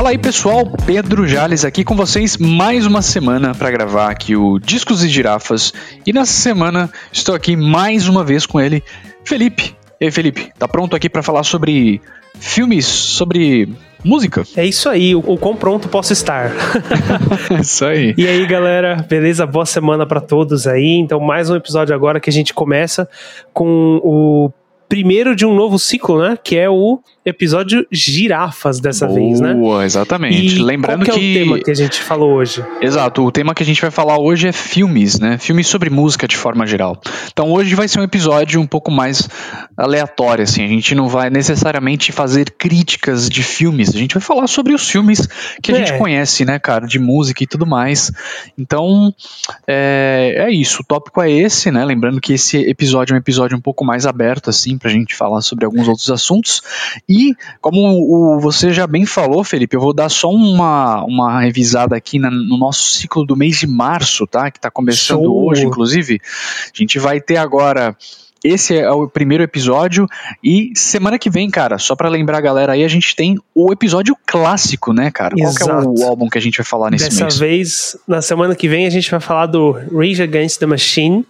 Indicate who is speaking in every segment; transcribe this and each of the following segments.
Speaker 1: Fala aí pessoal, Pedro Jales aqui com vocês mais uma semana para gravar aqui o Discos e Girafas. E nessa semana estou aqui mais uma vez com ele, Felipe. E aí, Felipe, tá pronto aqui para falar sobre filmes, sobre música?
Speaker 2: É isso aí, o, o quão pronto posso estar.
Speaker 1: isso aí.
Speaker 2: E aí, galera, beleza? Boa semana para todos aí. Então, mais um episódio agora que a gente começa com o primeiro de um novo ciclo, né? Que é o episódio girafas dessa
Speaker 1: Boa,
Speaker 2: vez, né?
Speaker 1: Boa, exatamente.
Speaker 2: E
Speaker 1: Lembrando
Speaker 2: qual que,
Speaker 1: que
Speaker 2: é o tema que a gente falou hoje.
Speaker 1: Exato, o tema que a gente vai falar hoje é filmes, né? Filmes sobre música de forma geral. Então hoje vai ser um episódio um pouco mais aleatório, assim. A gente não vai necessariamente fazer críticas de filmes. A gente vai falar sobre os filmes que a
Speaker 2: É.
Speaker 1: gente conhece, né, cara, de música e tudo mais. Então é, é isso. O tópico é esse, né? Lembrando que esse episódio é um episódio um pouco mais aberto, assim, pra gente falar sobre alguns outros assuntos. E, como o, você já bem falou, Felipe, eu vou dar só uma, uma revisada aqui na- no nosso ciclo do mês de março, tá? Que tá começando
Speaker 2: Show!
Speaker 1: hoje, inclusive. A gente vai ter agora. Esse é o primeiro episódio e semana que vem, cara, só pra lembrar a galera aí, a gente tem o episódio clássico, né, cara? Qual que é
Speaker 2: Exato.
Speaker 1: o álbum que a gente vai falar nesse
Speaker 2: Dessa
Speaker 1: mês?
Speaker 2: vez, na semana que vem, a gente vai falar do Rage Against the Machine,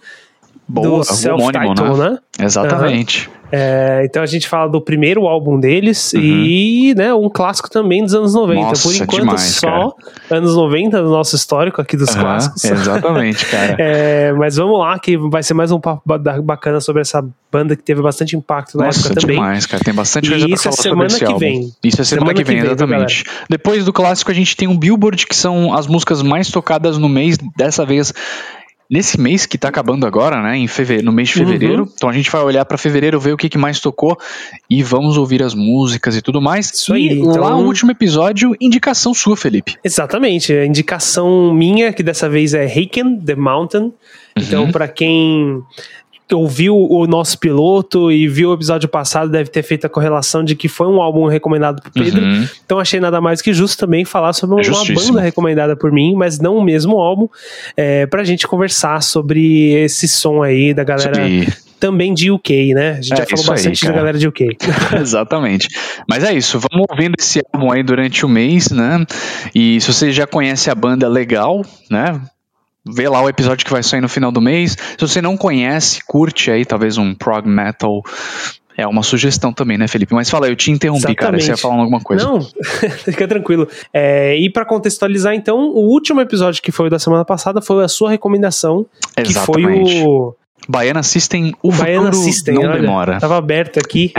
Speaker 1: Boa,
Speaker 2: do self-title,
Speaker 1: homônimo,
Speaker 2: né?
Speaker 1: Exatamente.
Speaker 2: É, então a gente fala do primeiro álbum deles
Speaker 1: Uhum.
Speaker 2: e né, um clássico também dos anos 90.
Speaker 1: Nossa,
Speaker 2: Por enquanto,
Speaker 1: demais,
Speaker 2: só anos 90 do nosso histórico aqui dos
Speaker 1: Aham,
Speaker 2: clássicos.
Speaker 1: Exatamente, cara.
Speaker 2: É, mas vamos lá, que vai ser mais um papo ba- bacana sobre essa banda que teve bastante impacto na
Speaker 1: Nossa,
Speaker 2: época também.
Speaker 1: demais, cara. Tem bastante
Speaker 2: E
Speaker 1: coisa pra
Speaker 2: isso é
Speaker 1: falar sobre
Speaker 2: semana
Speaker 1: esse
Speaker 2: que
Speaker 1: álbum.
Speaker 2: vem.
Speaker 1: Isso é semana,
Speaker 2: Semana
Speaker 1: que vem,
Speaker 2: que vem, viu,
Speaker 1: exatamente. Depois do clássico, a gente tem um Billboard, que são as músicas mais tocadas no mês, dessa vez. Nesse mês que tá acabando agora, né? Em fevereiro, no mês de fevereiro.
Speaker 2: Uhum.
Speaker 1: Então a gente vai olhar pra fevereiro, ver o que, que mais tocou e vamos ouvir as músicas e tudo mais.
Speaker 2: Isso
Speaker 1: e
Speaker 2: aí,
Speaker 1: lá
Speaker 2: então-
Speaker 1: o último episódio, indicação sua, Felipe.
Speaker 2: Exatamente, a indicação minha, que dessa vez é Haken, The Mountain. Então,
Speaker 1: Uhum.
Speaker 2: pra quem ouviu o nosso piloto e viu o episódio passado, deve ter feito a correlação de que foi um álbum recomendado por Pedro.
Speaker 1: Uhum.
Speaker 2: Então achei nada mais que justo também falar sobre uma
Speaker 1: Justíssimo.
Speaker 2: banda recomendada por mim, mas não o mesmo álbum, é, pra gente conversar sobre esse som aí da galera
Speaker 1: Sobre-
Speaker 2: também de UK, né? A gente
Speaker 1: É,
Speaker 2: já falou
Speaker 1: isso aí,
Speaker 2: bastante da galera de UK.
Speaker 1: Exatamente. Mas é isso, vamos ouvindo esse álbum aí durante o mês, né? E se você já conhece a banda, legal, né? Vê lá o episódio que vai sair no final do mês. Se você não conhece, curte aí talvez um prog metal. É uma sugestão também, né, Felipe? Mas fala, eu te interrompi, cara. Você ia
Speaker 2: Exatamente.
Speaker 1: falar alguma coisa.
Speaker 2: Não, fica tranquilo. É, e pra contextualizar, então, o último episódio que foi da semana passada foi a sua recomendação, que foi
Speaker 1: Exatamente.
Speaker 2: o
Speaker 1: Baiana System, o,
Speaker 2: Baiana
Speaker 1: futuro
Speaker 2: System.
Speaker 1: não
Speaker 2: olha,
Speaker 1: demora.
Speaker 2: Tava aberto aqui.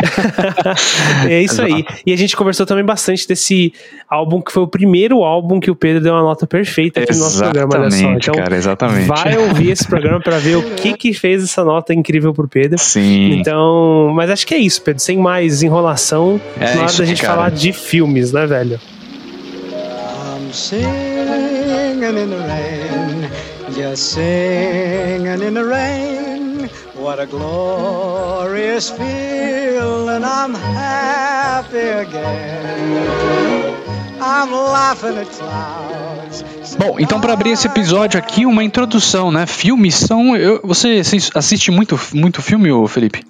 Speaker 2: é isso aí. E a gente conversou também bastante desse álbum, que foi o primeiro álbum que o Pedro deu uma nota perfeita aqui no nosso programa, olha só.
Speaker 1: Exatamente,
Speaker 2: Então,
Speaker 1: cara, exatamente.
Speaker 2: vai ouvir esse programa pra ver o que que fez essa nota incrível pro Pedro.
Speaker 1: Sim.
Speaker 2: Então, mas acho que é isso, Pedro. Sem mais enrolação,
Speaker 1: É
Speaker 2: na hora da gente
Speaker 1: cara.
Speaker 2: falar de filmes, né, velho?
Speaker 3: I'm singing in the rain, just singing in the rain. What a glorious feeling, I'm happy again. I'm laughing at clouds.
Speaker 1: Bom, então para abrir esse episódio aqui, uma introdução, né? Filmes são. eu- você assis- assiste muito, muito filme, ô Felipe?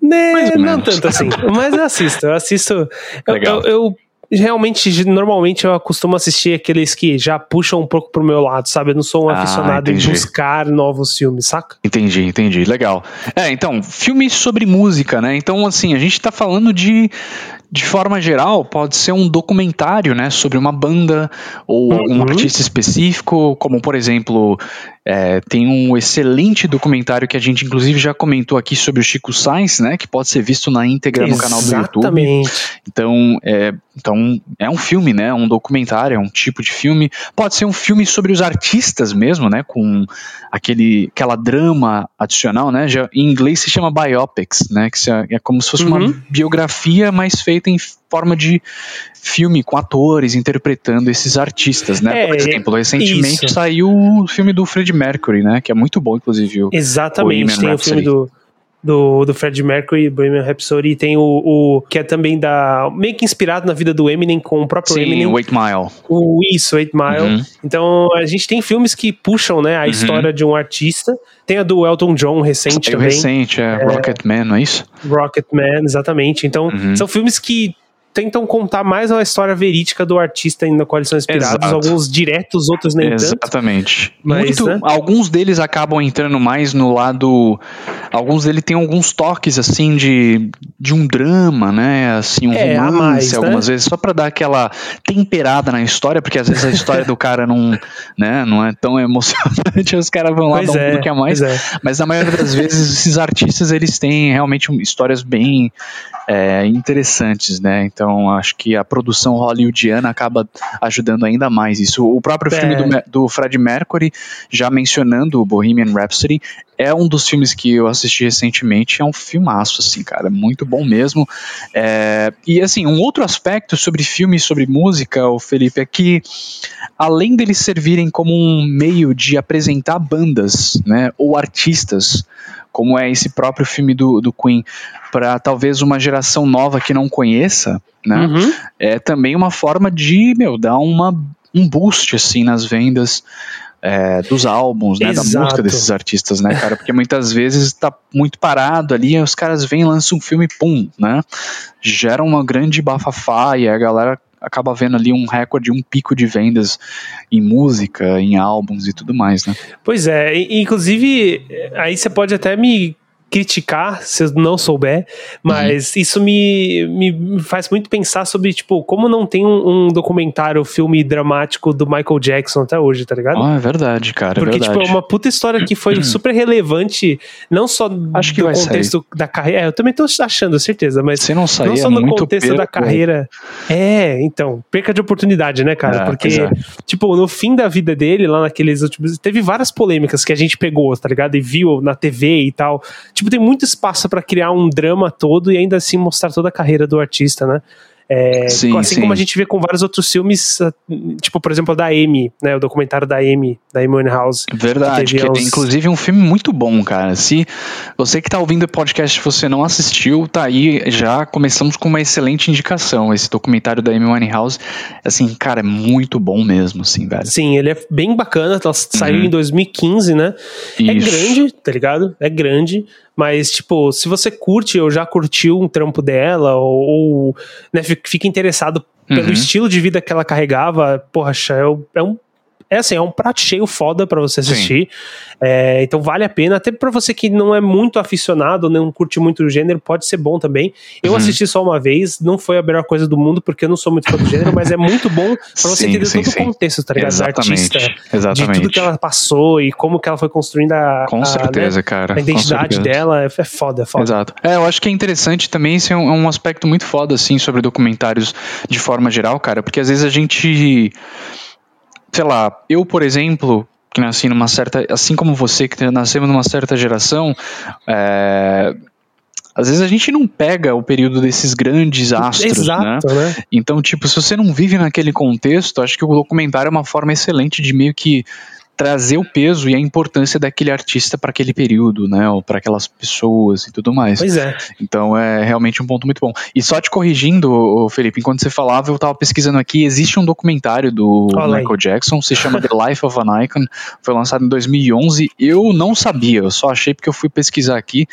Speaker 2: Né,
Speaker 1: Mais ou
Speaker 2: não
Speaker 1: menos.
Speaker 2: tanto assim, mas eu assisto, eu assisto. Eu,
Speaker 1: Legal.
Speaker 2: eu- eu realmente, normalmente eu costumo assistir aqueles que já puxam um pouco pro meu lado, sabe? Eu não sou um
Speaker 1: Ah,
Speaker 2: aficionado em
Speaker 1: entendi.
Speaker 2: buscar novos filmes, saca?
Speaker 1: Entendi, entendi. Legal. É, então, filmes sobre música, né? Então, assim, a gente tá falando de. De forma geral, pode ser um documentário, né, sobre uma banda ou um
Speaker 2: Uhum.
Speaker 1: artista específico, como por exemplo, é, tem um excelente documentário que a gente inclusive já comentou aqui sobre o Chico Sainz, né, que pode ser visto na íntegra no canal do YouTube.
Speaker 2: Exatamente.
Speaker 1: Então é, então, é um filme, né? Um documentário, é um tipo de filme. Pode ser um filme sobre os artistas mesmo, né? Com aquele, aquela drama adicional, né? Já, em inglês se chama biopics, né? Que se- é como se fosse uma
Speaker 2: Uhum.
Speaker 1: biografia, mas feita em forma de filme, com atores interpretando esses artistas, né?
Speaker 2: É,
Speaker 1: Por exemplo, recentemente
Speaker 2: isso.
Speaker 1: saiu o filme do Freddie Mercury, né? Que é muito bom, inclusive. o-
Speaker 2: Exatamente,
Speaker 1: Bohemian
Speaker 2: tem o
Speaker 1: Rhapsody.
Speaker 2: filme do, do, do Fred Mercury, Bohemian Rhapsody, e tem o, o que é também da meio que inspirado na vida do Eminem com o próprio
Speaker 1: Sim,
Speaker 2: Eminem,
Speaker 1: o Eight Mile.
Speaker 2: o Isso, Eight Mile.
Speaker 1: Uhum.
Speaker 2: Então a gente tem filmes que puxam, né, a história de um artista. Tem a do Elton John recente
Speaker 1: Saiu
Speaker 2: também,
Speaker 1: recente, é, Rocketman, não é isso?
Speaker 2: Rocketman, exatamente. Então
Speaker 1: Uhum.
Speaker 2: são filmes que tentam contar mais a história verídica do artista na qual eles são inspirados,
Speaker 1: Exato.
Speaker 2: alguns diretos, outros nem tanto.
Speaker 1: Exatamente. Muito,
Speaker 2: né?
Speaker 1: Alguns deles acabam entrando mais no lado. Alguns deles têm alguns toques assim de, de um drama, né? Assim, um
Speaker 2: É,
Speaker 1: romance,
Speaker 2: mais, né?
Speaker 1: algumas vezes, só pra dar aquela temperada na história, porque às vezes a história do cara não, né, não é tão emocionante, os caras vão lá
Speaker 2: Pois
Speaker 1: dar um
Speaker 2: é,
Speaker 1: pouquinho a mais.
Speaker 2: é.
Speaker 1: Mas na maioria das vezes esses artistas eles têm realmente histórias bem é, interessantes, né? Então acho que a produção hollywoodiana acaba ajudando ainda mais isso. O próprio
Speaker 2: É.
Speaker 1: filme do, do Fred Mercury, já mencionando o Bohemian Rhapsody, é um dos filmes que eu assisti recentemente. É um filmaço, assim, cara, muito bom mesmo. É, e assim, um outro aspecto sobre filme e sobre música, o Felipe, é que além deles servirem como um meio de apresentar bandas, né, ou artistas, como é esse próprio filme do, do Queen, para talvez uma geração nova que não conheça, né,
Speaker 2: Uhum.
Speaker 1: é também uma forma de, meu, dar uma, um boost, assim, nas vendas é, dos álbuns, né, da
Speaker 2: Exato.
Speaker 1: música desses artistas, né, cara, porque muitas vezes tá muito parado ali, os caras vêm, lançam um filme, pum, né, gera uma grande bafafá e a galera acaba vendo ali um recorde, um pico de vendas em música, em álbuns e tudo mais, né.
Speaker 2: Pois é, inclusive, aí você pode até me criticar se eu não souber, mas isso me, me faz muito pensar sobre, tipo, como não tem um, um documentário, filme dramático do Michael Jackson até hoje, tá ligado?
Speaker 1: Ah, é verdade, cara, é
Speaker 2: Porque,
Speaker 1: verdade.
Speaker 2: tipo, é uma puta história que foi super relevante, não só
Speaker 1: Acho que
Speaker 2: do contexto da carreira. É, eu também tô achando, certeza, mas
Speaker 1: não sair,
Speaker 2: não só
Speaker 1: é
Speaker 2: no contexto da
Speaker 1: perca.
Speaker 2: carreira. É, então, perca de oportunidade, né, cara?
Speaker 1: É,
Speaker 2: Porque,
Speaker 1: é.
Speaker 2: tipo, no fim da vida dele, lá naqueles últimos. Teve várias polêmicas que a gente pegou, tá ligado? E viu na TV e tal. Tipo, tem muito espaço pra criar um drama todo e ainda assim mostrar toda a carreira do artista, né? É,
Speaker 1: Sim,
Speaker 2: assim
Speaker 1: sim.
Speaker 2: como a gente vê com vários outros filmes, ah, tipo, por exemplo, da Amy, né? O documentário da Amy, da Amy Winehouse.
Speaker 1: Verdade, que é inclusive um filme muito bom, cara. Se você que tá ouvindo o podcast você não assistiu, tá aí, já começamos com uma excelente indicação. Esse documentário da Amy Winehouse, assim, cara, é muito bom mesmo, assim, velho.
Speaker 2: Sim, ele é bem bacana, ela saiu em 2015, né? É
Speaker 1: Uhum.
Speaker 2: Grande, tá ligado? É grande, mas, tipo, se você curte ou já curtiu um trampo dela, ou, ou, né, fi- fica interessado pelo
Speaker 1: Uhum.
Speaker 2: estilo de vida que ela carregava, porra, é, um- é assim, é um prato cheio foda pra você assistir. É, então vale a pena, até pra você que não é muito aficionado, não curte muito o gênero, pode ser bom também. Eu
Speaker 1: Uhum.
Speaker 2: assisti só uma vez, não foi a melhor coisa do mundo, porque eu não sou muito fã do gênero, mas é muito bom pra você
Speaker 1: Sim,
Speaker 2: entender
Speaker 1: sim,
Speaker 2: todo
Speaker 1: sim.
Speaker 2: o contexto, tá ligado? Da
Speaker 1: Exatamente,
Speaker 2: artista,
Speaker 1: exatamente.
Speaker 2: de tudo que ela passou e como que ela foi construindo a,
Speaker 1: Com
Speaker 2: a,
Speaker 1: certeza,
Speaker 2: né,
Speaker 1: cara.
Speaker 2: a identidade
Speaker 1: certeza.
Speaker 2: dela. É, é foda, é foda.
Speaker 1: Exato. É, eu acho que é interessante também, esse é um, é um aspecto muito foda, assim, sobre documentários de forma geral, cara, porque às vezes a gente, sei lá, eu, por exemplo, que nasci numa certa, assim como você, que nasceu numa certa geração, é, às vezes a gente não pega o período desses grandes astros, né?
Speaker 2: Exato, né?
Speaker 1: Então, tipo, se você não vive naquele contexto, acho que o documentário é uma forma excelente de meio que trazer o peso e a importância daquele artista para aquele período, né, ou para aquelas pessoas e tudo mais.
Speaker 2: Pois é.
Speaker 1: Então é realmente um ponto muito bom. E só te corrigindo, Felipe, enquanto você falava, eu tava pesquisando aqui, existe um documentário do
Speaker 2: Olha aí.
Speaker 1: Michael Jackson, se chama The Life of an Icon, foi lançado em 2011. Eu não sabia, eu só achei porque eu fui pesquisar aqui.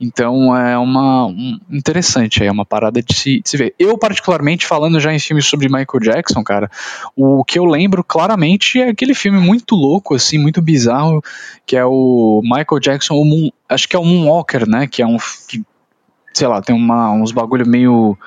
Speaker 1: Então é uma um, interessante, é uma parada de se, de se ver. Eu particularmente falando já em filmes sobre Michael Jackson, cara, o que eu lembro claramente é aquele filme muito louco assim, muito bizarro, que é o Michael Jackson, o Moon, acho que é o Moonwalker, né, que é um que sei lá, tem uma, uns bagulho meio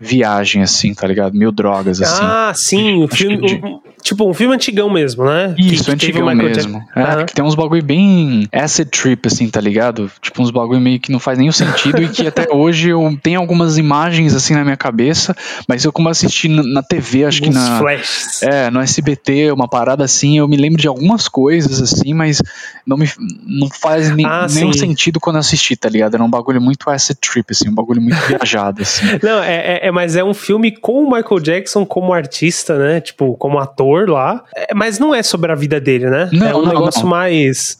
Speaker 1: viagem, assim, tá ligado? Meio drogas, assim.
Speaker 2: Ah, sim, o filme,
Speaker 1: que de-
Speaker 2: um- tipo um filme antigão mesmo, né?
Speaker 1: Isso,
Speaker 2: Que- que
Speaker 1: antigão mesmo. É,
Speaker 2: Aham.
Speaker 1: que tem uns bagulho bem acid trip, assim, tá ligado? Tipo, uns bagulho meio que não faz nenhum sentido e que até hoje eu tenho algumas imagens, assim, na minha cabeça, mas eu como assisti na, na TV, acho que
Speaker 2: Uns
Speaker 1: na...
Speaker 2: flashes.
Speaker 1: É, no SBT, uma parada assim, eu me lembro de algumas coisas, assim, mas não me não faz nem,
Speaker 2: Ah,
Speaker 1: nenhum
Speaker 2: sim.
Speaker 1: sentido quando assisti, tá ligado? Era um bagulho muito acid trip, assim, um bagulho muito viajado, assim.
Speaker 2: Não, é, é- é- mas é um filme com o Michael Jackson como artista, né? Tipo, como ator lá. É, mas não é sobre a vida dele, né?
Speaker 1: Não,
Speaker 2: é um
Speaker 1: não,
Speaker 2: negócio
Speaker 1: não.
Speaker 2: mais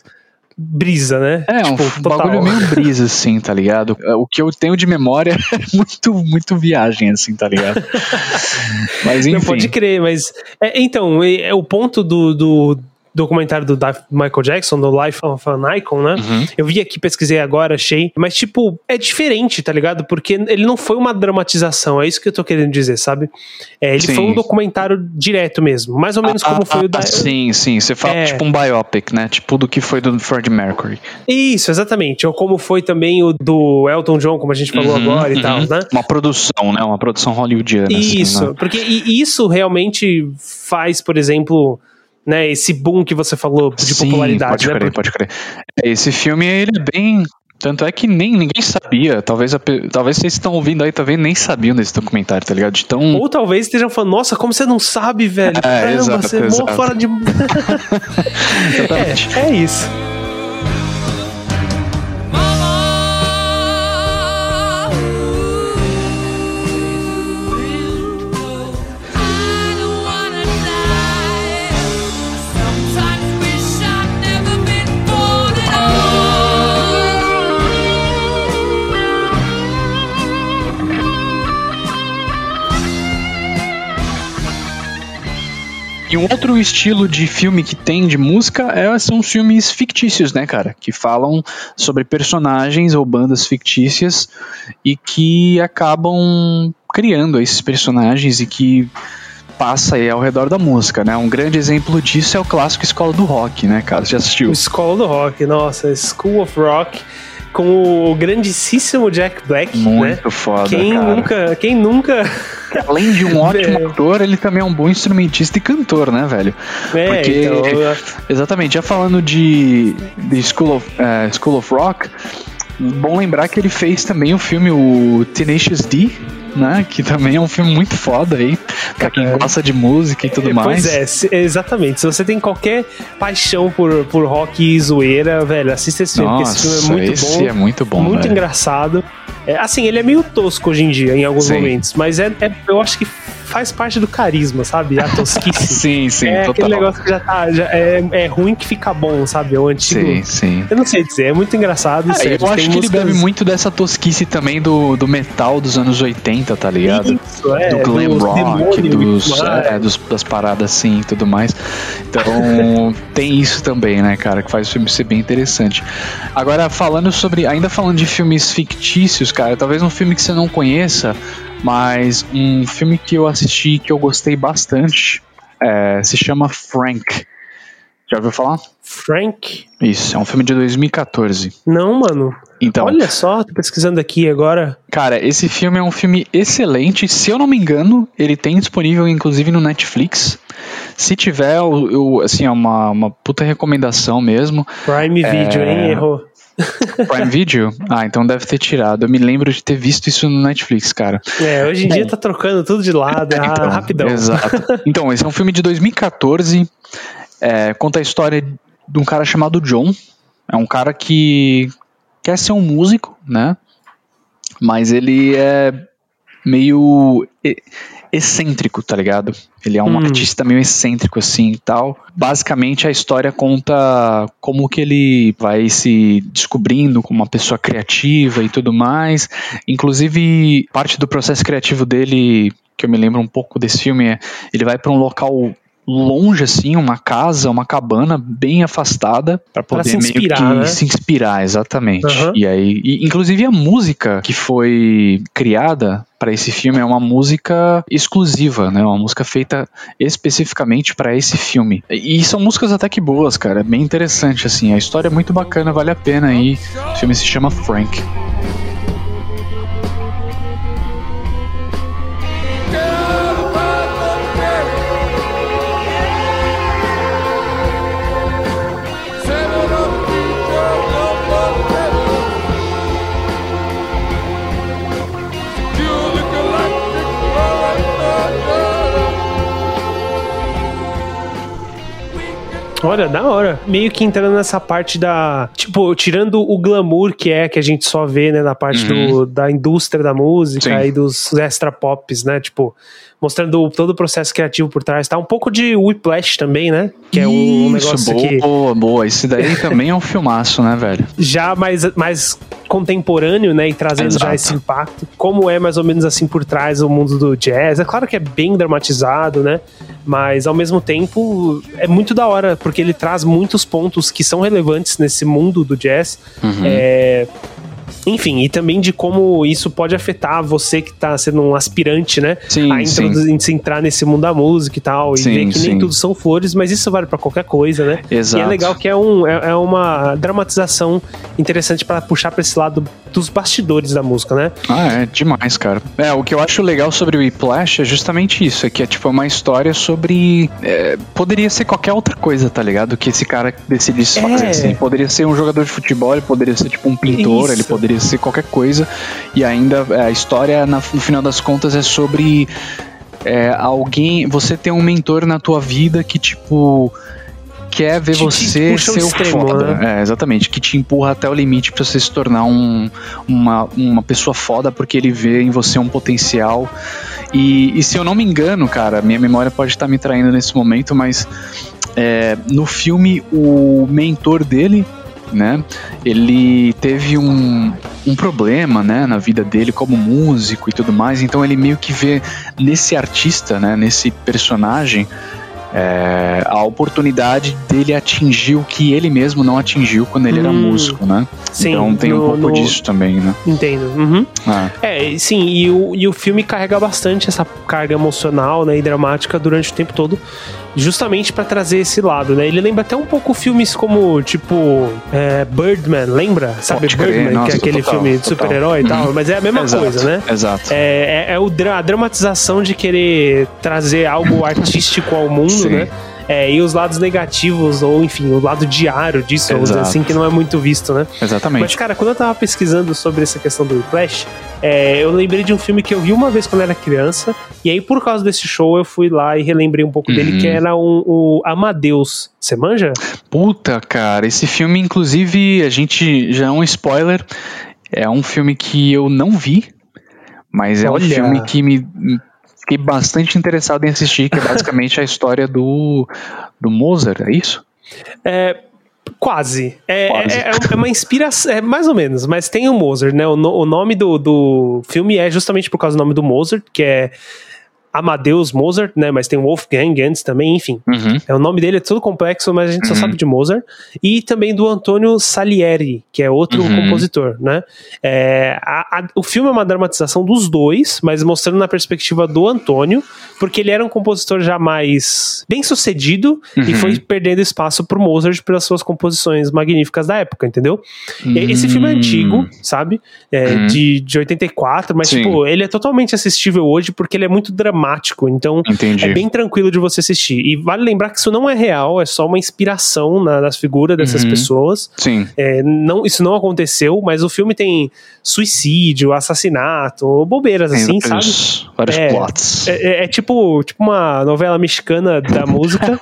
Speaker 2: brisa, né?
Speaker 1: É, um
Speaker 2: tipo, total.
Speaker 1: bagulho meio brisa, assim, tá ligado? O que eu tenho de memória é muito, muito viagem, assim, tá ligado? Mas
Speaker 2: Não
Speaker 1: enfim.
Speaker 2: pode crer, mas. é, então, é, é o ponto do, do, documentário do Michael Jackson, do Life of an Icon, né?
Speaker 1: Uhum.
Speaker 2: Eu vi aqui, pesquisei agora, achei. Mas, tipo, é diferente, tá ligado? Porque ele não foi uma dramatização, é isso que eu tô querendo dizer, sabe? É, ele
Speaker 1: Sim.
Speaker 2: foi um documentário direto mesmo. Mais ou menos como foi o da.
Speaker 1: Ah, sim, sim. Você fala
Speaker 2: É.
Speaker 1: tipo um biopic, né? Tipo do que foi do Freddie Mercury.
Speaker 2: Isso, exatamente. Ou como foi também o do Elton John, como a gente falou
Speaker 1: Uhum,
Speaker 2: agora e
Speaker 1: uhum.
Speaker 2: tal, né?
Speaker 1: Uma produção, né? Uma produção hollywoodiana. assim,
Speaker 2: Isso,
Speaker 1: né?
Speaker 2: porque e- isso realmente faz, por exemplo, né, esse boom que você falou de
Speaker 1: Sim,
Speaker 2: popularidade,
Speaker 1: pode
Speaker 2: né?
Speaker 1: crer,
Speaker 2: Porque-
Speaker 1: pode crer. Esse filme, ele é bem... Tanto é que nem ninguém sabia. Talvez, a talvez vocês estão ouvindo aí, talvez nem sabiam desse documentário, tá ligado? De tão...
Speaker 2: Ou talvez estejam falando, nossa, como você não sabe, velho?
Speaker 1: É,
Speaker 2: Caramba,
Speaker 1: exato,
Speaker 2: você é mó
Speaker 1: exato.
Speaker 2: fora de. É, é isso.
Speaker 1: E um outro estilo de filme que tem de música é, são os filmes fictícios, né, cara? Que falam sobre personagens ou bandas fictícias e que acabam criando esses personagens e que passa aí ao redor da música, né? Um grande exemplo disso é o clássico Escola do Rock, né, cara? Você já assistiu?
Speaker 2: Escola do Rock, nossa, School of Rock, com o grandíssimo Jack Black, né?
Speaker 1: Muito foda,
Speaker 2: Quem
Speaker 1: cara.
Speaker 2: nunca, quem nunca
Speaker 1: Além de um ótimo
Speaker 2: É.
Speaker 1: ator, ele também é um bom instrumentista e cantor, né, velho?
Speaker 2: é,
Speaker 1: Porque-
Speaker 2: então,
Speaker 1: Exatamente, já falando de, de School, of, eh, School of Rock, bom lembrar que ele fez também o filme o Tenacious D, né? Que também é um filme muito foda aí, pra quem
Speaker 2: É.
Speaker 1: gosta de música e tudo mais.
Speaker 2: Pois é, exatamente. Se você tem qualquer paixão por, por rock e zoeira, velho, assista esse filme, porque esse filme é
Speaker 1: Nossa,
Speaker 2: muito
Speaker 1: esse
Speaker 2: bom.
Speaker 1: é muito bom,
Speaker 2: muito
Speaker 1: velho.
Speaker 2: engraçado. É, assim, ele é meio tosco hoje em dia, em alguns
Speaker 1: Sim.
Speaker 2: momentos, mas é, é- eu acho que faz parte do carisma, sabe? A tosquice.
Speaker 1: Sim, sim,
Speaker 2: é
Speaker 1: total.
Speaker 2: aquele negócio que já tá. Já é, é ruim que fica bom, sabe? É o antigo.
Speaker 1: Sim, sim.
Speaker 2: Eu não sei dizer, é muito engraçado.
Speaker 1: Ah,
Speaker 2: sério,
Speaker 1: eu acho que ele
Speaker 2: músicas-
Speaker 1: bebe muito dessa tosquice também do, do metal dos anos 80, tá ligado?
Speaker 2: Isso, é,
Speaker 1: do glam
Speaker 2: dos
Speaker 1: rock, dos,
Speaker 2: ah,
Speaker 1: é, dos- das paradas assim e tudo mais. Então tem isso também, né, cara, que faz o filme ser bem interessante. Agora, falando sobre. Ainda falando de filmes fictícios, cara, talvez um filme que você não conheça, mas um filme que eu assisti que eu gostei bastante é, se chama Frank. Já ouviu falar?
Speaker 2: Frank?
Speaker 1: Isso, é um filme de 2014.
Speaker 2: Não, mano.
Speaker 1: Então,
Speaker 2: Olha só, tô pesquisando aqui agora.
Speaker 1: Cara, esse filme é um filme excelente. Se eu não me engano, ele tem disponível inclusive no Netflix. Se tiver, eu, assim, é uma, uma puta recomendação mesmo.
Speaker 2: Prime
Speaker 1: É.
Speaker 2: Video, hein? Errou.
Speaker 1: Prime Video? Ah, então deve ter tirado. Eu me lembro de ter visto isso no Netflix, cara.
Speaker 2: É, hoje em
Speaker 1: Bom.
Speaker 2: dia tá trocando tudo de lado, ah,
Speaker 1: Então,
Speaker 2: rapidão.
Speaker 1: Exato. Então, esse é um filme de 2014. é, conta a história de um cara chamado John. É um cara que quer ser um músico, né? Mas ele é meio excêntrico, tá ligado? Ele é um
Speaker 2: Hum.
Speaker 1: artista meio excêntrico assim e tal. Basicamente a história conta como que ele vai se descobrindo como uma pessoa criativa e tudo mais. Inclusive, parte do processo criativo dele, que eu me lembro um pouco desse filme, é ele vai para um local longe assim, uma casa, uma cabana bem afastada para poder
Speaker 2: se inspirar,
Speaker 1: meio que
Speaker 2: né?
Speaker 1: se inspirar, exatamente.
Speaker 2: Aham.
Speaker 1: E aí, e, inclusive a música que foi criada para esse filme é uma música exclusiva, né? Uma música feita especificamente para esse filme. E são músicas até que boas, cara, bem interessante assim. A história é muito bacana, vale a pena aí. O filme se chama Frank.
Speaker 2: Olha, da hora. Meio que entrando nessa parte da. Tipo, tirando o glamour que é que a gente só vê, né, na parte do, da indústria da música
Speaker 1: Uhum. Sim.
Speaker 2: e dos extra pops, né? Tipo, mostrando todo o processo criativo por trás. Tá um pouco de Whiplash também, né? Que é um
Speaker 1: Isso,
Speaker 2: negócio
Speaker 1: boa,
Speaker 2: que
Speaker 1: boa, boa. Esse daí também é um filmaço, né, velho?
Speaker 2: já mais, mais contemporâneo, né? E trazendo
Speaker 1: Exato.
Speaker 2: já esse impacto. Como é mais ou menos assim por trás o mundo do jazz. É claro que é bem dramatizado, né? Mas ao mesmo tempo é muito da hora, porque ele traz muitos pontos que são relevantes nesse mundo do jazz.
Speaker 1: Uhum.
Speaker 2: É, enfim, e também de como isso pode afetar você que tá sendo um aspirante, né?
Speaker 1: Sim,
Speaker 2: a introduzir, se entrar nesse mundo da música e tal, e
Speaker 1: Sim,
Speaker 2: ver que
Speaker 1: sim.
Speaker 2: nem tudo são flores, mas isso vale pra qualquer coisa, né?
Speaker 1: Exato.
Speaker 2: E é legal que é, um, é, é uma dramatização interessante pra puxar pra esse lado dos bastidores da música, né?
Speaker 1: Ah, é demais, cara. É, o que eu acho legal sobre o Whiplash é justamente isso, é que é tipo uma história sobre... é, poderia ser qualquer outra coisa, tá ligado? Que esse cara decidisse
Speaker 2: É.
Speaker 1: fazer, assim. Poderia ser um jogador de futebol, ele poderia ser tipo um pintor,
Speaker 2: Isso.
Speaker 1: ele poderia ser qualquer coisa. E ainda é, a história, no final das contas, é sobre... é, alguém... Você tem um mentor na tua vida que, tipo... Quer ver
Speaker 2: te
Speaker 1: você ser o
Speaker 2: extremo,
Speaker 1: foda.
Speaker 2: né?
Speaker 1: É, exatamente. Que te empurra até o limite pra você se tornar um, uma, uma pessoa foda porque ele vê em você um potencial. E, e se eu não me engano, cara, minha memória pode estar me traindo nesse momento, mas é, no filme o mentor dele, né, ele teve um, um problema, né, na vida dele como músico e tudo mais, então ele meio que vê nesse artista, né, nesse personagem, é, a oportunidade dele atingir o que ele mesmo não atingiu quando ele era
Speaker 2: Hum,
Speaker 1: músico, né?
Speaker 2: Sim,
Speaker 1: então tem um
Speaker 2: no-
Speaker 1: pouco
Speaker 2: no-
Speaker 1: disso também, né?
Speaker 2: Entendo. Uhum.
Speaker 1: Ah,
Speaker 2: É, sim, e o, e o filme carrega bastante essa carga emocional né, e dramática durante o tempo todo, justamente pra trazer esse lado, né? Ele lembra até um pouco filmes como, tipo, é, Birdman, lembra? Sabe
Speaker 1: Pode crer,
Speaker 2: Birdman, que
Speaker 1: nossa,
Speaker 2: é aquele
Speaker 1: total,
Speaker 2: filme de super-herói e tal,
Speaker 1: Uhum.
Speaker 2: mas é a mesma
Speaker 1: exato,
Speaker 2: coisa, né?
Speaker 1: Exato.
Speaker 2: É, é, é o dra- a dramatização de querer trazer algo artístico ao mundo,
Speaker 1: Sim.
Speaker 2: né? É, e os lados negativos, ou enfim, o lado diário disso,
Speaker 1: Exato.
Speaker 2: assim, que não é muito visto, né?
Speaker 1: Exatamente.
Speaker 2: Mas, cara, quando eu tava pesquisando sobre essa questão do Whiplash, é, eu lembrei de um filme que eu vi uma vez quando eu era criança, e aí, por causa desse show, eu fui lá e relembrei um pouco dele,
Speaker 1: Uhum.
Speaker 2: que era um, o Amadeus. Você manja?
Speaker 1: Puta, cara, esse filme, inclusive, a gente já é um spoiler. É um filme que eu não vi, mas é
Speaker 2: Olha.
Speaker 1: um filme que me fiquei bastante interessado em assistir, que é basicamente a história do, do Mozart, é isso?
Speaker 2: É. Quase. É,
Speaker 1: Quase.
Speaker 2: é- é uma inspiração, é mais ou menos, mas tem o Mozart, né? O, no- o nome do, do filme é justamente por causa do nome do Mozart, que é Amadeus Mozart, né? Mas tem Wolfgang antes também, enfim.
Speaker 1: Uhum.
Speaker 2: É, o nome dele é todo complexo, mas a gente só
Speaker 1: Uhum.
Speaker 2: sabe de Mozart. E também do Antônio Salieri, que é outro
Speaker 1: Uhum.
Speaker 2: compositor, né? É, a- a- o filme é uma dramatização dos dois, mas mostrando na perspectiva do Antônio, porque ele era um compositor já mais bem sucedido e
Speaker 1: Uhum.
Speaker 2: foi perdendo espaço pro Mozart pelas suas composições magníficas da época, entendeu? Esse filme é
Speaker 1: Hum.
Speaker 2: antigo, sabe? É,
Speaker 1: Uhum.
Speaker 2: de, de 84, mas,
Speaker 1: Sim.
Speaker 2: tipo, ele é totalmente assistível hoje porque ele é muito dramático. Então,
Speaker 1: Entendi.
Speaker 2: é bem tranquilo de você assistir. E vale lembrar que isso não é real, é só uma inspiração na- nas figuras dessas
Speaker 1: Uhum.
Speaker 2: pessoas.
Speaker 1: Sim.
Speaker 2: É, não, isso não aconteceu, mas o filme tem suicídio, assassinato, bobeiras
Speaker 1: Tem
Speaker 2: assim, sabe?
Speaker 1: vários,
Speaker 2: É,
Speaker 1: plots.
Speaker 2: É, é- é tipo, tipo uma novela mexicana da música,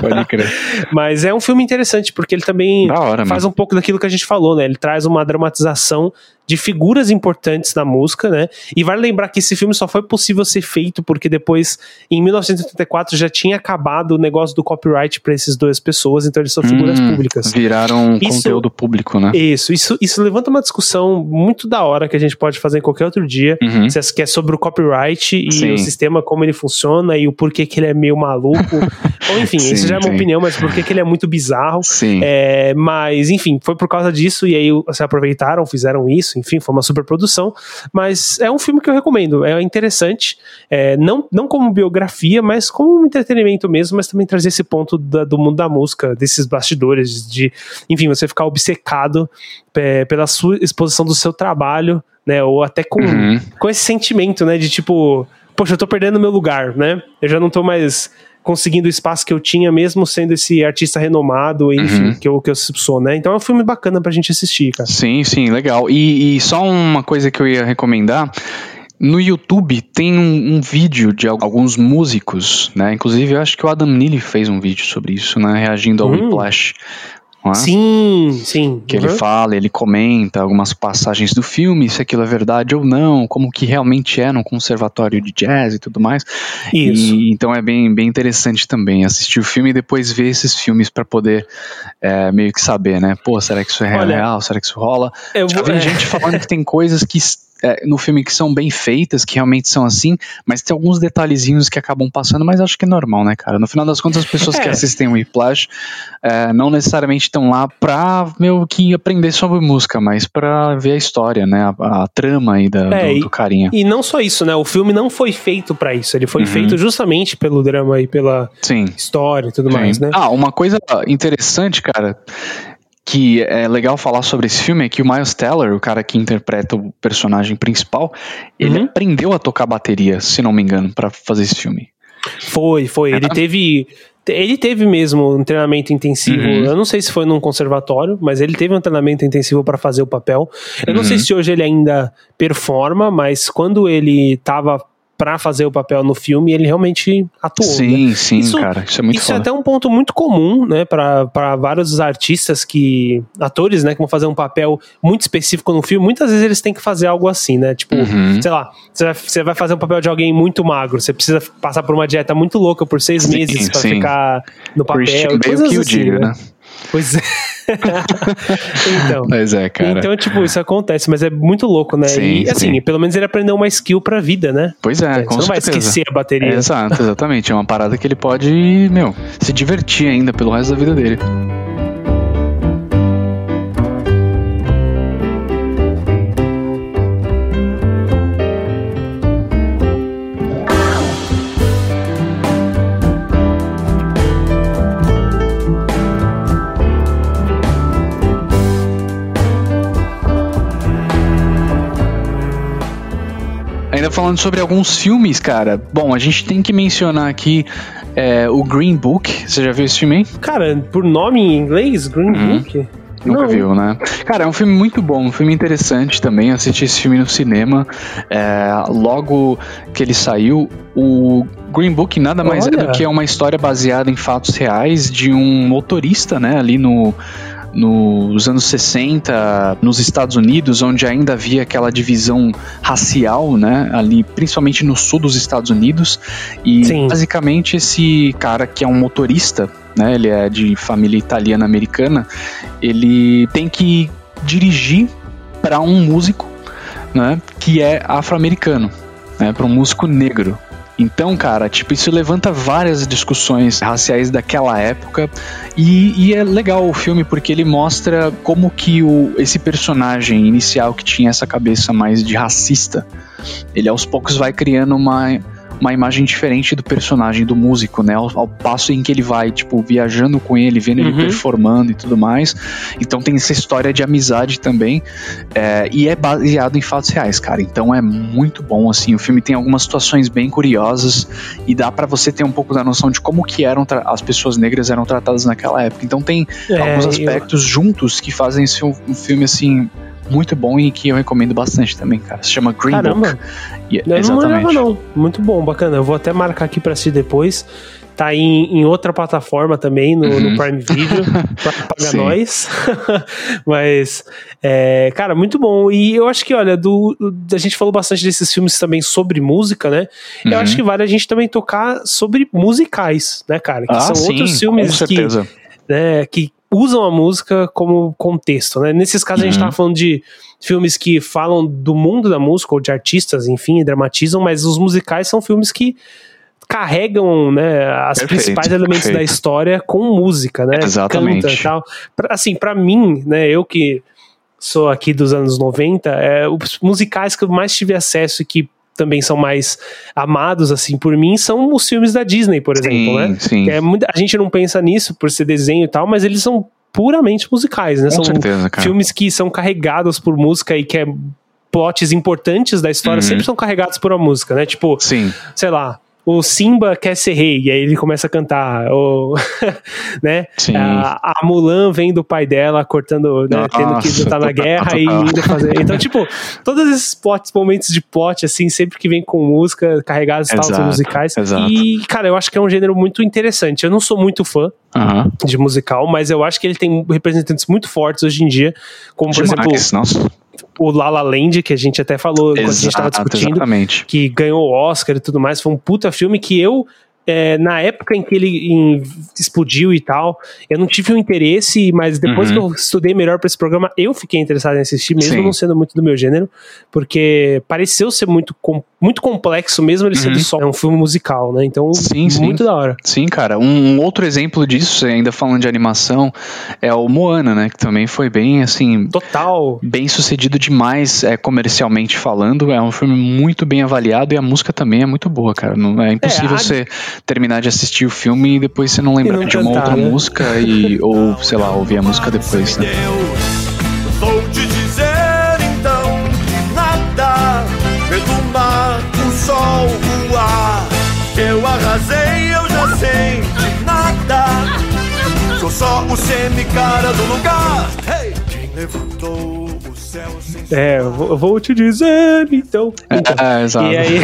Speaker 1: Pode crer.
Speaker 2: mas é um filme interessante porque ele também
Speaker 1: hora,
Speaker 2: faz
Speaker 1: mano.
Speaker 2: um pouco daquilo que a gente falou, né? Ele traz uma dramatização de figuras importantes na música, né? E vale lembrar que esse filme só foi possível ser feito porque depois, em 1984, já tinha acabado o negócio do copyright para essas duas pessoas, então eles são figuras
Speaker 1: Hum,
Speaker 2: públicas.
Speaker 1: Viraram
Speaker 2: Isso-
Speaker 1: conteúdo público, né?
Speaker 2: Isso, isso, isso levanta uma discussão muito da hora que a gente pode fazer em qualquer outro dia.
Speaker 1: Uhum.
Speaker 2: Se que é sobre o copyright e
Speaker 1: Sim.
Speaker 2: o sistema, como ele funciona e o porquê que ele é meio maluco. Ou enfim,
Speaker 1: Sim,
Speaker 2: isso já é uma
Speaker 1: sim.
Speaker 2: opinião, mas porquê que ele é muito bizarro.
Speaker 1: Sim.
Speaker 2: É, mas, enfim, foi por causa disso e aí se aproveitaram, fizeram isso, enfim, foi uma superprodução. Mas é um filme que eu recomendo, é interessante, é, não, não como biografia, mas como um entretenimento mesmo, mas também trazer esse ponto da- do mundo da música, desses bastidores, de, enfim, você ficar obcecado é, pela sua exposição do seu trabalho, né, ou até com,
Speaker 1: Uhum.
Speaker 2: com esse sentimento, né, de tipo, poxa, eu tô perdendo meu lugar, né, eu já não tô mais conseguindo o espaço que eu tinha, mesmo sendo esse artista renomado, enfim,
Speaker 1: Uhum.
Speaker 2: que, eu, que eu sou, né? Então é um filme bacana pra gente assistir, cara.
Speaker 1: Sim, sim, legal. E, e só uma coisa que eu ia recomendar. No YouTube tem um, um vídeo de al- alguns músicos, né? Inclusive, eu acho que o Adam Neely fez um vídeo sobre isso, né? Reagindo ao
Speaker 2: Hum.
Speaker 1: Whiplash. É?
Speaker 2: Sim, sim.
Speaker 1: Que ele
Speaker 2: Uhum.
Speaker 1: fala, ele comenta algumas passagens do filme, se aquilo é verdade ou não, como que realmente é num conservatório de jazz e tudo mais.
Speaker 2: Isso.
Speaker 1: E, então é bem, bem interessante também assistir o filme e depois ver esses filmes pra poder é, meio que saber, né? Pô, será que isso é real?
Speaker 2: Olha,
Speaker 1: real? Será que isso rola?
Speaker 2: Eu
Speaker 1: Já
Speaker 2: vou-
Speaker 1: vi
Speaker 2: é.
Speaker 1: gente falando que tem coisas que é, no filme que são bem feitas, que realmente são assim, mas tem alguns detalhezinhos que acabam passando, mas acho que é normal, né, cara? No final das contas, as pessoas que
Speaker 2: É.
Speaker 1: assistem o Whiplash é, não necessariamente estão lá pra meio que aprender sobre música, mas pra ver a história, né? A, a trama aí da,
Speaker 2: É,
Speaker 1: do,
Speaker 2: e-
Speaker 1: do carinha.
Speaker 2: E não só isso, né? O filme não foi feito pra isso. Ele foi
Speaker 1: Uhum.
Speaker 2: feito justamente pelo drama e pela
Speaker 1: Sim.
Speaker 2: história e tudo mais,
Speaker 1: Sim.
Speaker 2: né?
Speaker 1: Ah, uma coisa interessante, cara, que é legal falar sobre esse filme é que o Miles Teller, o cara que interpreta o personagem principal, ele
Speaker 2: Uhum.
Speaker 1: aprendeu a tocar bateria, se não me engano, pra fazer esse filme.
Speaker 2: Foi, foi. Ele
Speaker 1: Ah.
Speaker 2: teve. Ele teve mesmo um treinamento intensivo.
Speaker 1: Uhum.
Speaker 2: Eu não sei se foi num conservatório, mas ele teve um treinamento intensivo pra fazer o papel. Eu não
Speaker 1: Uhum.
Speaker 2: sei se hoje ele ainda performa, mas quando ele tava pra fazer o papel no filme, ele realmente atuou. né?
Speaker 1: sim, sim,
Speaker 2: Isso-
Speaker 1: cara, isso é muito
Speaker 2: Isso é
Speaker 1: foda.
Speaker 2: até um ponto muito comum, né, para vários artistas que. atores, né, que vão fazer um papel muito específico no filme. Muitas vezes eles têm que fazer algo assim, né? Tipo,
Speaker 1: Uhum.
Speaker 2: sei lá, você vai, fazer um papel de alguém muito magro, você precisa passar por uma dieta muito louca por seis
Speaker 1: Sim,
Speaker 2: meses pra
Speaker 1: sim.
Speaker 2: ficar no papel.
Speaker 1: Christian
Speaker 2: coisas
Speaker 1: que o
Speaker 2: assim,
Speaker 1: diga, né?
Speaker 2: Pois é. então.
Speaker 1: Mas é, cara.
Speaker 2: Então, tipo, isso acontece, mas é muito louco, né?
Speaker 1: Sim,
Speaker 2: e assim,
Speaker 1: sim.
Speaker 2: pelo menos ele aprendeu uma skill pra vida, né?
Speaker 1: pois é,
Speaker 2: você
Speaker 1: com
Speaker 2: não vai
Speaker 1: certeza.
Speaker 2: esquecer a bateria.
Speaker 1: Exato, exatamente. É uma parada que ele pode, meu, se divertir ainda pelo resto da vida dele. Ainda falando sobre alguns filmes, cara. Bom, a gente tem que mencionar aqui é, o Green Book. Você já viu esse filme aí?
Speaker 2: Cara, por nome em inglês, Green
Speaker 1: Uhum.
Speaker 2: Book?
Speaker 1: Nunca
Speaker 2: Não.
Speaker 1: viu, né? Cara, é um filme muito bom, um filme interessante também. Assisti esse filme no cinema. É, logo que ele saiu, o Green Book nada mais é
Speaker 2: Olha.
Speaker 1: do que uma história baseada em fatos reais de um motorista, né? Ali no. Nos anos 60, nos Estados Unidos, onde ainda havia aquela divisão racial, né? Ali, principalmente no sul dos Estados Unidos. E
Speaker 2: Sim.
Speaker 1: basicamente esse cara que é um motorista, né? Ele é de família italiana-americana ele tem que dirigir para um músico, né, que é afro-americano, né, para um músico negro. Então, cara, tipo, isso levanta várias discussões raciais daquela época. E, e é legal o filme porque ele mostra como que o, esse personagem inicial que tinha essa cabeça mais de racista, ele aos poucos vai criando uma, uma imagem diferente do personagem do músico, né? Ao, ao passo em que ele vai, tipo, viajando com ele, vendo ele
Speaker 2: Uhum.
Speaker 1: performando e tudo mais. Então tem essa história de amizade também. é, e é baseado em fatos reais, cara. Então é muito bom, assim. O filme tem algumas situações bem curiosas e dá pra você ter um pouco da noção de como que eram as pessoas negras eram tratadas naquela época. Então tem
Speaker 2: É,
Speaker 1: alguns
Speaker 2: eu-
Speaker 1: aspectos juntos que fazem esse um, um filme, assim, muito bom e que eu recomendo bastante também, cara. Se chama Green
Speaker 2: Caramba.
Speaker 1: Book. E-
Speaker 2: Eu não
Speaker 1: exatamente.
Speaker 2: lembrava, não. Muito bom, bacana. Eu vou até marcar aqui pra assistir depois. Tá em, em outra plataforma também, no,
Speaker 1: Uhum.
Speaker 2: no Prime Video, pra pagar nós. Mas, é, cara, muito bom. E eu acho que, olha, do, a gente falou bastante desses filmes também sobre música, né? Eu
Speaker 1: Uhum.
Speaker 2: acho que vale a gente também tocar sobre musicais, né, cara? Que
Speaker 1: Ah,
Speaker 2: são
Speaker 1: sim,
Speaker 2: outros
Speaker 1: com
Speaker 2: filmes que,
Speaker 1: certeza.
Speaker 2: né, que usam a música como contexto, né? Nesses casos a gente
Speaker 1: Uhum.
Speaker 2: tava falando de filmes que falam do mundo da música ou de artistas, enfim, e dramatizam, mas os musicais são filmes que carregam, né, as
Speaker 1: Perfeito,
Speaker 2: principais elementos
Speaker 1: perfeito.
Speaker 2: da história com música, né?
Speaker 1: Exatamente.
Speaker 2: Canta tal. Pra- assim, para mim, né, eu que sou aqui dos anos 90, é, os musicais que eu mais tive acesso e que também são mais amados assim por mim são os filmes da Disney, por exemplo, né?
Speaker 1: sim.
Speaker 2: É muita- a gente não pensa nisso por ser desenho e tal, mas eles são puramente musicais, né?
Speaker 1: Com
Speaker 2: são
Speaker 1: certeza, cara.
Speaker 2: filmes que são carregados por música e que é plots importantes da história
Speaker 1: Uhum.
Speaker 2: sempre são carregados por uma música, né? Tipo,
Speaker 1: Sim.
Speaker 2: sei lá, o Simba quer ser rei, e aí ele começa a cantar. Né? A, a Mulan vem do pai dela cortando, né, tendo que lutar na
Speaker 1: total,
Speaker 2: guerra e indo fazer. Então, tipo, todos esses plots, momentos de plot, assim, sempre que vem com música, carregados e tal, musicais.
Speaker 1: exato.
Speaker 2: E, cara, eu acho que é um gênero muito interessante. Eu não sou muito fã
Speaker 1: Aham.
Speaker 2: de musical, mas eu acho que ele tem representantes muito fortes hoje em dia, como, por exemplo,
Speaker 1: nossa.
Speaker 2: O La La Land, que a gente até falou quando a gente tava
Speaker 1: Exato,
Speaker 2: discutindo
Speaker 1: exatamente.
Speaker 2: que ganhou o Oscar e tudo mais. Foi um puta filme que eu, é, na época em que ele em- explodiu e tal, eu não tive um interesse, mas depois
Speaker 1: Uhum.
Speaker 2: que eu estudei melhor pra esse programa, eu fiquei interessado em assistir, mesmo
Speaker 1: Sim.
Speaker 2: não sendo muito do meu gênero, porque pareceu ser muito, com- muito complexo, mesmo ele sendo
Speaker 1: Uhum.
Speaker 2: só é um filme musical, né? Então,
Speaker 1: Sim, sim.
Speaker 2: muito da hora.
Speaker 1: Sim, cara. Um, um outro exemplo disso, ainda falando de animação, é o Moana, né? Que também foi bem, assim,
Speaker 2: Total.
Speaker 1: bem sucedido demais é, comercialmente falando. É um filme muito bem avaliado e a música também é muito boa, cara. Não, é impossível
Speaker 2: É,
Speaker 1: você terminar de assistir o filme e depois você não lembrar
Speaker 2: não
Speaker 1: de uma
Speaker 2: cantar,
Speaker 1: outra
Speaker 2: né?
Speaker 1: música e, ou, sei lá, ouvir a música depois, né?
Speaker 4: Deus, vou te dizer então que nada do mar, o sol, o ar. Eu arrasei, eu já sei de nada. Sou só o semi-cara do lugar. Hey! Quem sem
Speaker 2: É, eu vou, vou te dizer, então. então.
Speaker 1: É, exato.
Speaker 2: E aí,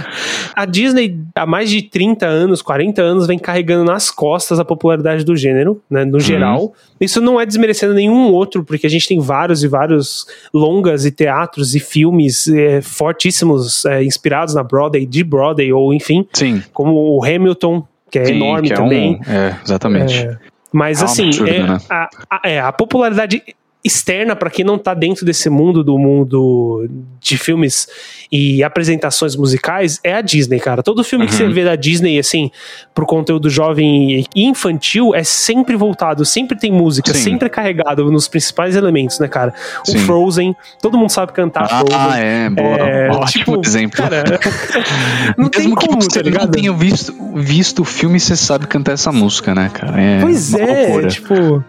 Speaker 2: a Disney, há mais de 30 anos, 40 anos, vem carregando nas costas a popularidade do gênero, né,
Speaker 1: Uhum.
Speaker 2: no geral. Isso não é desmerecendo nenhum outro, porque a gente tem vários e vários longas e teatros e filmes é, fortíssimos, é, inspirados na Broadway, de Broadway, ou enfim,
Speaker 1: Sim.
Speaker 2: como o Hamilton, que é
Speaker 1: Sim,
Speaker 2: enorme
Speaker 1: que é
Speaker 2: também.
Speaker 1: Um, é, exatamente.
Speaker 2: É, mas
Speaker 1: É um
Speaker 2: assim,
Speaker 1: absurdo,
Speaker 2: é,
Speaker 1: né?
Speaker 2: a, a- é, a popularidade externa para quem não tá dentro desse mundo do mundo de filmes e apresentações musicais é a Disney, cara. Todo filme que você
Speaker 1: Uhum.
Speaker 2: vê da Disney assim pro conteúdo jovem e infantil é sempre voltado, sempre tem música,
Speaker 1: Sim.
Speaker 2: sempre é carregado nos principais elementos, né, cara? O
Speaker 1: Sim.
Speaker 2: Frozen, todo mundo sabe cantar
Speaker 1: Ah,
Speaker 2: Frozen.
Speaker 1: é, boa.
Speaker 2: É,
Speaker 1: Ótimo
Speaker 2: tipo,
Speaker 1: exemplo.
Speaker 2: Cara, não tem
Speaker 1: Mesmo que
Speaker 2: como,
Speaker 1: você
Speaker 2: tá
Speaker 1: não tenha visto, visto o filme, você sabe cantar essa música, né, cara? É
Speaker 2: Pois é,
Speaker 1: loucura.
Speaker 2: tipo.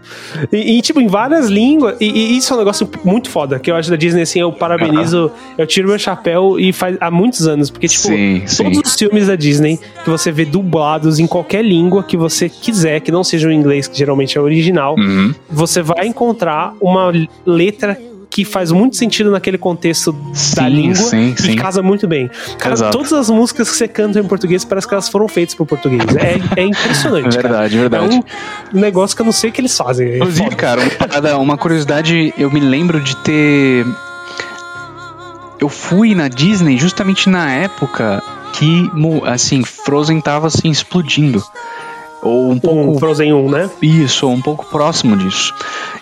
Speaker 2: E, e, tipo, em várias línguas. E, e isso é um negócio muito foda, que eu acho da Disney, assim, eu parabenizo, eu tiro meu chapéu e faz há muitos anos, porque, tipo,
Speaker 1: Sim, sim.
Speaker 2: todos os filmes da Disney que você vê dublados em qualquer língua que você quiser, que não seja o inglês, que geralmente é o original,
Speaker 1: Uhum.
Speaker 2: você vai encontrar uma letra que faz muito sentido naquele contexto da
Speaker 1: Sim,
Speaker 2: língua
Speaker 1: sim,
Speaker 2: e
Speaker 1: sim.
Speaker 2: casa muito bem. Cara,
Speaker 1: Exato.
Speaker 2: todas as músicas que você canta em português parece que elas foram feitas por português. É, é impressionante. cara.
Speaker 1: Verdade, verdade.
Speaker 2: É um negócio que eu não sei o que eles fazem. É
Speaker 1: Inclusive,
Speaker 2: foda.
Speaker 1: cara, uma, parada- uma curiosidade, eu me lembro de ter. Eu fui na Disney justamente na época que, assim, Frozen tava assim explodindo. Ou um
Speaker 2: Um
Speaker 1: pouco.
Speaker 2: Frozen 1, né?
Speaker 1: Isso, um pouco próximo disso.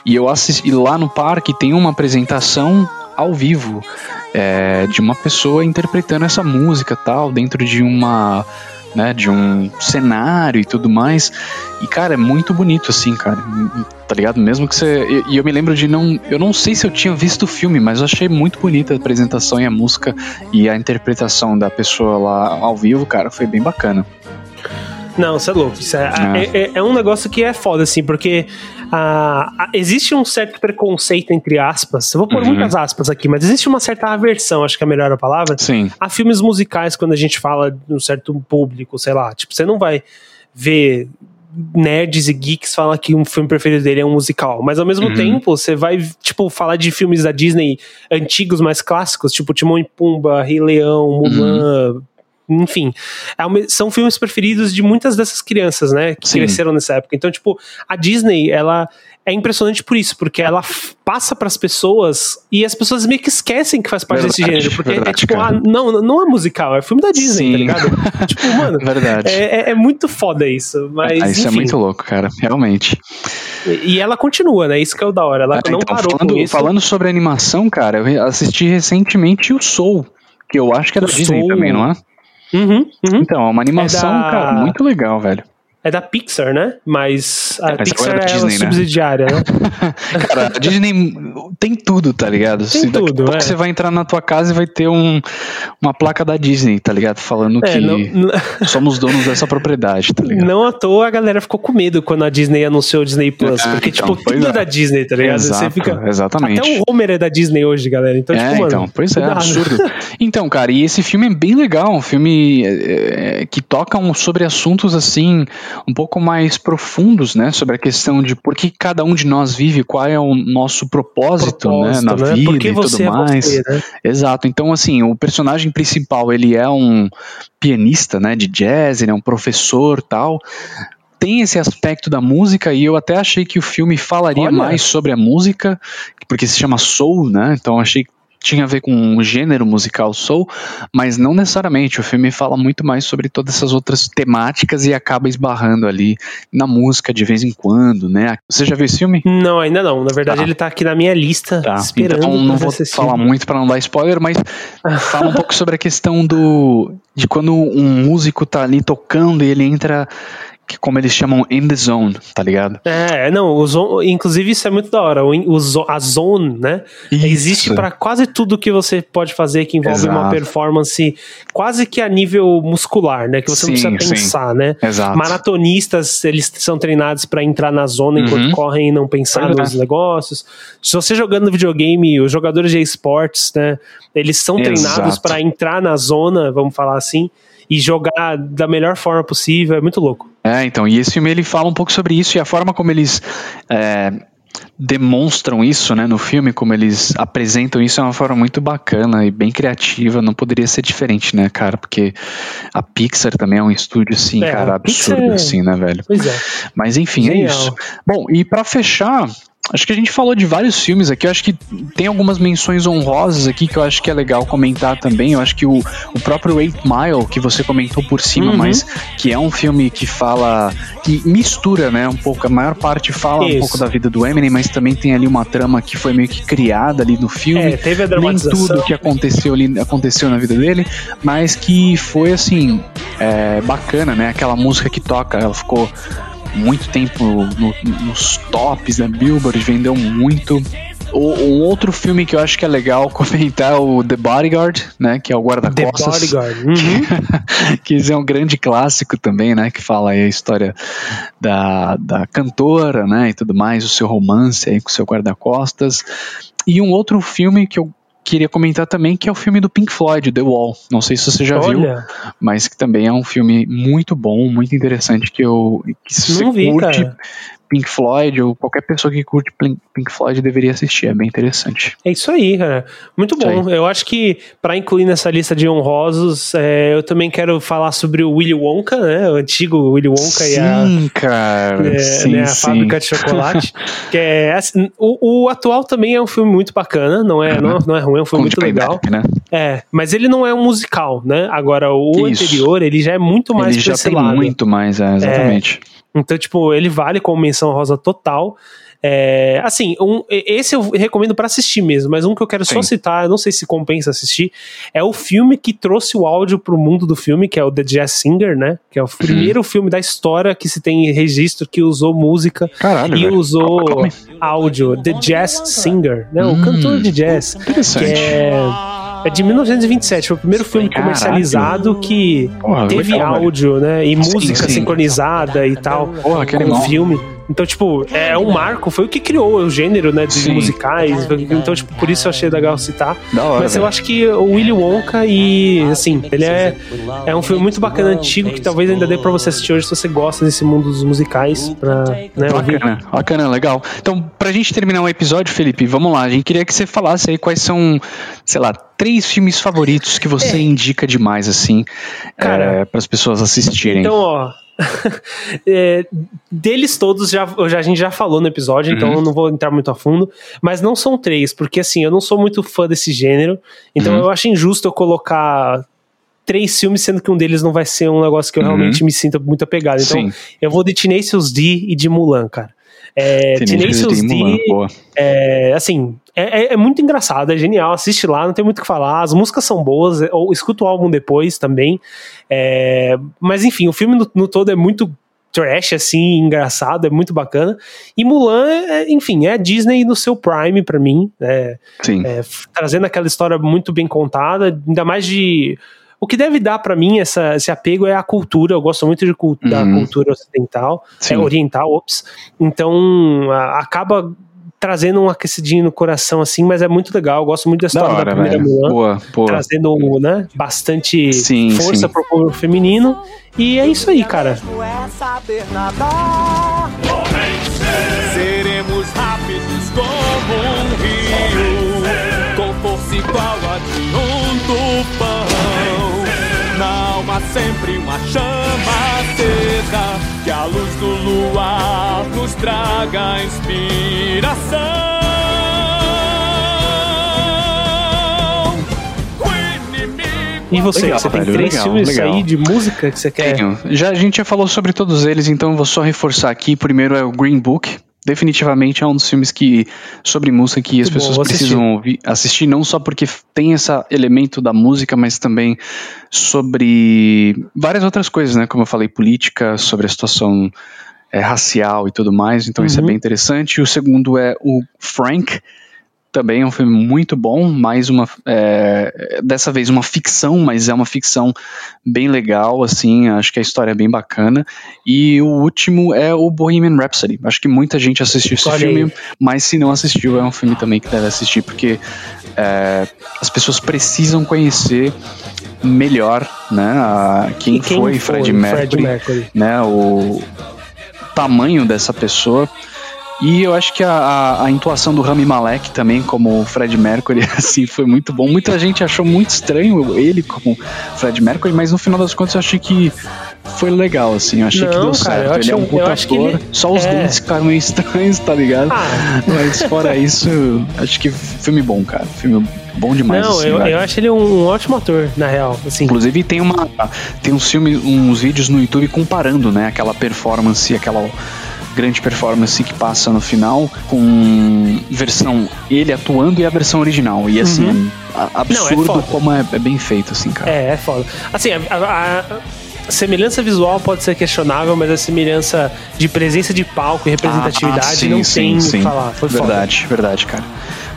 Speaker 1: E eu assisti lá no parque tem uma apresentação ao vivo é, de uma pessoa interpretando essa música tal dentro de uma né, de um cenário e tudo mais. E cara, é muito bonito assim, cara. Tá ligado? Mesmo que você e e eu me lembro de não, eu não sei se eu tinha visto o filme, mas eu achei muito bonita a apresentação e a música e a interpretação da pessoa lá ao vivo, cara, foi bem bacana.
Speaker 2: Não, você é louco. Isso é,
Speaker 1: Ah.
Speaker 2: é, é- é um negócio que é foda, assim, porque ah, ah, existe um certo preconceito, entre aspas. Eu vou pôr
Speaker 1: Uhum.
Speaker 2: muitas aspas aqui, mas existe uma certa aversão, acho que é a melhor a palavra,
Speaker 1: Sim.
Speaker 2: a filmes musicais quando a gente fala de um certo público, sei lá. Tipo, você não vai ver nerds e geeks falar que um filme preferido dele é um musical, mas ao mesmo
Speaker 1: Uhum.
Speaker 2: tempo você vai, tipo, falar de filmes da Disney antigos, mais clássicos, tipo Timão e Pumba, Rei Leão, Mulan,
Speaker 1: Uhum.
Speaker 2: Enfim, é uma- são filmes preferidos de muitas dessas crianças, né, que
Speaker 1: Sim.
Speaker 2: cresceram nessa época. Então, tipo, a Disney, ela é impressionante por isso, porque ela passa pras pessoas e as pessoas meio que esquecem que faz parte desse
Speaker 1: Verdade,
Speaker 2: gênero, porque é
Speaker 1: verdade,
Speaker 2: tipo,
Speaker 1: cara.
Speaker 2: ah, não, não é musical, é filme da Disney,
Speaker 1: Sim.
Speaker 2: tá ligado? tipo, mano,
Speaker 1: Verdade.
Speaker 2: é, é- é muito foda isso, mas
Speaker 1: Ah, isso é
Speaker 2: enfim.
Speaker 1: muito louco, cara, realmente.
Speaker 2: E e ela continua, né? Isso que é o da hora. Ela
Speaker 1: Ah,
Speaker 2: não
Speaker 1: então,
Speaker 2: parou
Speaker 1: falando, falando sobre animação, cara, eu assisti recentemente o Soul, que eu acho que é da Disney também, não é?
Speaker 2: Uhum, uhum.
Speaker 1: Então, é uma animação,
Speaker 2: da-
Speaker 1: cara, muito legal, velho.
Speaker 2: É da Pixar, né? Mas a
Speaker 1: Mas
Speaker 2: Pixar
Speaker 1: é
Speaker 2: é
Speaker 1: Disney, né?
Speaker 2: subsidiária, né?
Speaker 1: Cara, a Disney tem tudo, tá ligado? Se daqui a
Speaker 2: tudo, é.
Speaker 1: você vai entrar na tua casa e vai ter um, uma placa da Disney, tá ligado? Falando
Speaker 2: É,
Speaker 1: que
Speaker 2: não,
Speaker 1: somos donos dessa propriedade, tá ligado?
Speaker 2: não à toa a galera ficou com medo quando a Disney anunciou o Disney Plus.
Speaker 1: É,
Speaker 2: porque,
Speaker 1: então,
Speaker 2: tipo, tudo é
Speaker 1: é.
Speaker 2: da Disney, tá ligado? Você
Speaker 1: Exato,
Speaker 2: fica.
Speaker 1: exatamente.
Speaker 2: Até o Homer é da Disney hoje, galera. Então,
Speaker 1: é,
Speaker 2: tipo, mano.
Speaker 1: então, pois é, absurdo. Então, cara, e esse filme é bem legal, um filme é, que toca um- sobre assuntos assim, um pouco mais profundos, né? Sobre a questão de por que cada um de nós vive, qual é o nosso propósito, né, na
Speaker 2: né?
Speaker 1: vida
Speaker 2: Por que
Speaker 1: e tudo
Speaker 2: você é
Speaker 1: mais.
Speaker 2: você, né?
Speaker 1: Exato. Então, assim, o personagem principal, ele é um pianista, né, de jazz, ele é um professor, tal. Tem esse aspecto da música e eu até achei que o filme falaria
Speaker 2: Olha.
Speaker 1: mais sobre a música, porque se chama soul, né? Então achei que tinha a ver com o gênero musical soul, mas não necessariamente. O filme fala muito mais sobre todas essas outras temáticas e acaba esbarrando ali na música de vez em quando, né? Você já viu esse filme?
Speaker 2: Não, ainda não. Na verdade,
Speaker 1: Tá.
Speaker 2: ele tá aqui na minha lista,
Speaker 1: Tá,
Speaker 2: esperando.
Speaker 1: então não vou falar muito para não dar spoiler, mas fala um pouco sobre a questão do de quando um músico tá ali tocando e ele entra que como eles chamam in the zone, tá ligado?
Speaker 2: É, não, o zone, inclusive isso é muito da hora. O, o a zone, né?
Speaker 1: Isso.
Speaker 2: Existe pra quase tudo que você pode fazer que envolve uma
Speaker 1: Exato.
Speaker 2: performance quase que a nível muscular, né? Que você não
Speaker 1: Sim,
Speaker 2: precisa
Speaker 1: sim.
Speaker 2: pensar, né?
Speaker 1: Exato.
Speaker 2: Maratonistas, eles são treinados pra entrar na zona enquanto
Speaker 1: Uhum.
Speaker 2: correm e não pensar
Speaker 1: é.
Speaker 2: nos negócios. Se você jogando videogame, os jogadores de esportes, né? Eles são treinados pra entrar na zona, vamos falar assim, e jogar da melhor forma possível. É muito louco.
Speaker 1: É, então, e esse filme ele fala um pouco sobre isso e a forma como eles é, demonstram isso, né, no filme, como eles apresentam isso é uma forma muito bacana e bem criativa, não poderia ser diferente, né, cara, porque a Pixar também é um estúdio, assim,
Speaker 2: É,
Speaker 1: cara,
Speaker 2: a Pixar
Speaker 1: absurdo,
Speaker 2: é-
Speaker 1: assim, né, velho.
Speaker 2: Pois é.
Speaker 1: Mas enfim, é
Speaker 2: Genial.
Speaker 1: isso. Bom, e pra fechar, acho que a gente falou de vários filmes aqui. Eu acho que tem algumas menções honrosas aqui que eu acho que é legal comentar também. Eu acho que o, o próprio Eight Mile, que você comentou por cima,
Speaker 2: Uhum.
Speaker 1: mas que é um filme que fala. que mistura, né? Um pouco. A maior parte fala um
Speaker 2: Isso.
Speaker 1: pouco da vida do Eminem, mas também tem ali uma trama que foi meio que criada ali no filme.
Speaker 2: É, teve a
Speaker 1: Nem
Speaker 2: dramatização.
Speaker 1: tudo que aconteceu ali aconteceu na vida dele, mas que foi assim é, bacana, né? Aquela música que toca, ela ficou muito tempo no- nos tops da Billboard, vendeu muito. O- um outro filme que eu acho que é legal comentar é o The Bodyguard, né? Que é o
Speaker 2: The
Speaker 1: guarda-costas.
Speaker 2: Bodyguard. Uhum.
Speaker 1: que esse é um grande clássico também, né? Que fala aí a história da, da cantora, né? E tudo mais, o seu romance aí com o seu guarda-costas. E um outro filme que eu queria comentar também, que é o filme do Pink Floyd, The Wall. Não sei se você já viu,
Speaker 2: Olha,
Speaker 1: mas que também é um filme muito bom, muito interessante, que eu que se
Speaker 2: não
Speaker 1: você
Speaker 2: vi,
Speaker 1: curte
Speaker 2: cara.
Speaker 1: Pink Floyd ou qualquer pessoa que curte Pink Floyd deveria assistir, é bem interessante.
Speaker 2: É isso aí, cara. Muito
Speaker 1: Isso
Speaker 2: bom. Eu acho que pra incluir nessa lista de honrosos, é, eu também quero falar sobre o Willy Wonka, né? O antigo Willy Wonka e a,
Speaker 1: sim, cara,
Speaker 2: é,
Speaker 1: sim,
Speaker 2: né, a
Speaker 1: sim.
Speaker 2: fábrica de chocolate. que é, assim, o, o atual também é um filme muito bacana, não é, não, não é ruim, é um filme
Speaker 1: Conte
Speaker 2: muito legal.
Speaker 1: Playback, né?
Speaker 2: É, mas ele não é um musical, né? Agora, o
Speaker 1: Isso.
Speaker 2: anterior, ele já é muito mais
Speaker 1: Ele já tem
Speaker 2: lado.
Speaker 1: muito mais, é, exatamente.
Speaker 2: Então, tipo, ele vale como menção rosa total. É, assim, um, esse eu recomendo pra assistir mesmo, mas um que eu quero só
Speaker 1: Sim.
Speaker 2: citar, eu não sei se compensa assistir, é o filme que trouxe o áudio pro mundo do filme, que é o The Jazz Singer, né? Que é o primeiro filme da história que se tem registro que usou música
Speaker 1: Caralho,
Speaker 2: e
Speaker 1: velho.
Speaker 2: usou
Speaker 1: Calma,
Speaker 2: áudio, The Jazz Singer, né? O
Speaker 1: Hum.
Speaker 2: cantor de jazz.
Speaker 1: Interessante.
Speaker 2: Que é, é de 1927, foi o primeiro filme
Speaker 1: Caralho.
Speaker 2: comercializado que
Speaker 1: Porra,
Speaker 2: teve
Speaker 1: legal,
Speaker 2: áudio, né? E música
Speaker 1: sim.
Speaker 2: sincronizada e tal
Speaker 1: Porra, que
Speaker 2: com filme. Então, tipo, é um marco, foi o que criou o gênero, né, de
Speaker 1: Sim.
Speaker 2: musicais. Então, tipo, por isso eu achei legal citar.
Speaker 1: Da hora,
Speaker 2: Mas eu
Speaker 1: velho.
Speaker 2: acho que o Willy Wonka e, assim, ele é, é um filme muito bacana, antigo, que talvez ainda dê pra você assistir hoje se você gosta desse mundo dos musicais, pra, né, ouvir.
Speaker 1: Bacana, bacana, legal. Então, pra gente terminar o episódio, Felipe, vamos lá. A gente queria que você falasse aí quais são, sei lá, três filmes favoritos que você indica demais, assim,
Speaker 2: É. Cara,
Speaker 1: é, para as pessoas assistirem.
Speaker 2: Então, ó. é, deles todos já, já- a gente já falou no episódio, então
Speaker 1: Uhum.
Speaker 2: eu não vou entrar muito a fundo. Mas não são três, porque assim, eu não sou muito fã desse gênero. Então
Speaker 1: Uhum.
Speaker 2: eu acho injusto eu colocar três filmes, sendo que um deles não vai ser um negócio que eu
Speaker 1: Uhum.
Speaker 2: realmente me sinta muito apegado. Então
Speaker 1: Sim,
Speaker 2: eu vou de Tenacious D e de Mulan, cara. É, Tenacious
Speaker 1: D,
Speaker 2: é, assim, é, é- é muito engraçado, é genial. Assiste lá, não tem muito o que falar. As músicas são boas, é, ou escuta o álbum depois também. É, mas enfim, o filme no, no todo é muito trash, assim, engraçado, é muito bacana. E Mulan, é, enfim, é a Disney no seu prime para mim, né?
Speaker 1: Sim.
Speaker 2: É, trazendo aquela história muito bem contada, ainda mais de o que deve dar para mim essa, esse apego é a cultura. Eu gosto muito de, da
Speaker 1: Uhum.
Speaker 2: cultura ocidental,
Speaker 1: Sim.
Speaker 2: é, oriental, ops. Então a- acaba trazendo um aquecidinho no coração assim, mas é muito legal. Eu gosto muito da
Speaker 1: Da
Speaker 2: história da,
Speaker 1: hora,
Speaker 2: primeira
Speaker 1: velho.
Speaker 2: Mulan,
Speaker 1: Boa, boa.
Speaker 2: trazendo né, bastante
Speaker 1: Sim,
Speaker 2: força
Speaker 1: sim.
Speaker 2: pro público feminino. E é isso aí, cara.
Speaker 4: Não é saber nadar. Que a luz do luar nos traga inspiração. O inimigo
Speaker 2: E você,
Speaker 1: Legal,
Speaker 2: você tem
Speaker 1: velho,
Speaker 2: três
Speaker 1: legal,
Speaker 2: filmes
Speaker 1: legal.
Speaker 2: aí de música que você quer?
Speaker 1: Tenho. Já, a gente já falou sobre todos eles, então eu vou só reforçar aqui. Primeiro é o Green Book. Definitivamente é um dos filmes que sobre música que as
Speaker 2: Muito bom,
Speaker 1: pessoas
Speaker 2: assistir.
Speaker 1: precisam ouvir, assistir, não só porque tem esse elemento da música, mas também sobre várias outras coisas, né? Como eu falei, política, sobre a situação é, racial e tudo mais. Então isso é
Speaker 2: Uhum.
Speaker 1: bem interessante. E o segundo é o Frank. Também é um filme muito bom, mais uma é, dessa vez uma ficção, mas é uma ficção bem legal, assim, acho que a história é bem bacana. E o último é o Bohemian Rhapsody. Acho que muita gente assistiu esse
Speaker 2: Olha
Speaker 1: filme,
Speaker 2: aí.
Speaker 1: mas se não assistiu, é um filme também que deve assistir, porque é, as pessoas precisam conhecer melhor, né, a- quem,
Speaker 2: quem
Speaker 1: foi Fred Mercury,
Speaker 2: Fred Mercury.
Speaker 1: né, o tamanho dessa pessoa. E eu acho que a, a, a intuação do Rami Malek também, como o Fred Mercury, assim, foi muito bom. Muita gente achou muito estranho ele como Fred Mercury, mas no final das contas eu achei que foi legal, assim. Eu achei que
Speaker 2: Não,
Speaker 1: deu
Speaker 2: cara, eu
Speaker 1: certo. ele é um puta
Speaker 2: que
Speaker 1: ator.
Speaker 2: ele-
Speaker 1: Só os
Speaker 2: é.
Speaker 1: dentes ficaram meio estranhos, tá ligado?
Speaker 2: Ah.
Speaker 1: Mas fora isso, acho que filme bom, cara. Filme bom demais.
Speaker 2: Não,
Speaker 1: assim,
Speaker 2: eu, eu acho ele um, ótimo ator, na real. Assim,
Speaker 1: Inclusive tem uma tem uns filmes, uns vídeos no YouTube comparando, né, aquela performance, aquela grande performance que passa no final com versão ele atuando e a versão original. E assim, a- absurdo
Speaker 2: Uhum. foda.
Speaker 1: como é, é bem feito assim, cara.
Speaker 2: É, é foda. Assim, a, a- a semelhança visual pode ser questionável, mas a semelhança de presença de palco e representatividade
Speaker 1: Ah, sim,
Speaker 2: não
Speaker 1: sim,
Speaker 2: tem
Speaker 1: sim.
Speaker 2: falar. Foi foda.
Speaker 1: verdade, verdade, cara.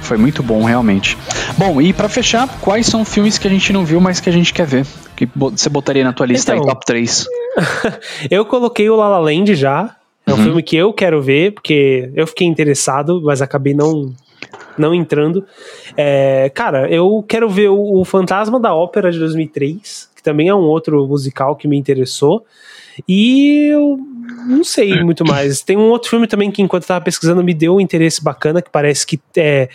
Speaker 1: Foi muito bom, realmente. Bom, e pra fechar, quais são filmes que a gente não viu, mas que a gente quer ver? Que você botaria na tua lista
Speaker 2: Então,
Speaker 1: aí, top 3?
Speaker 2: Eu coloquei o La La Land já. É um
Speaker 1: Uhum.
Speaker 2: filme que eu quero ver, porque eu fiquei interessado, mas acabei não não entrando. É, cara, eu quero ver o, o Fantasma da Ópera de 2003, que também é um outro musical que me interessou. E eu não sei muito mais. Tem um outro filme também que, enquanto eu tava pesquisando, me deu um interesse bacana, que parece que é,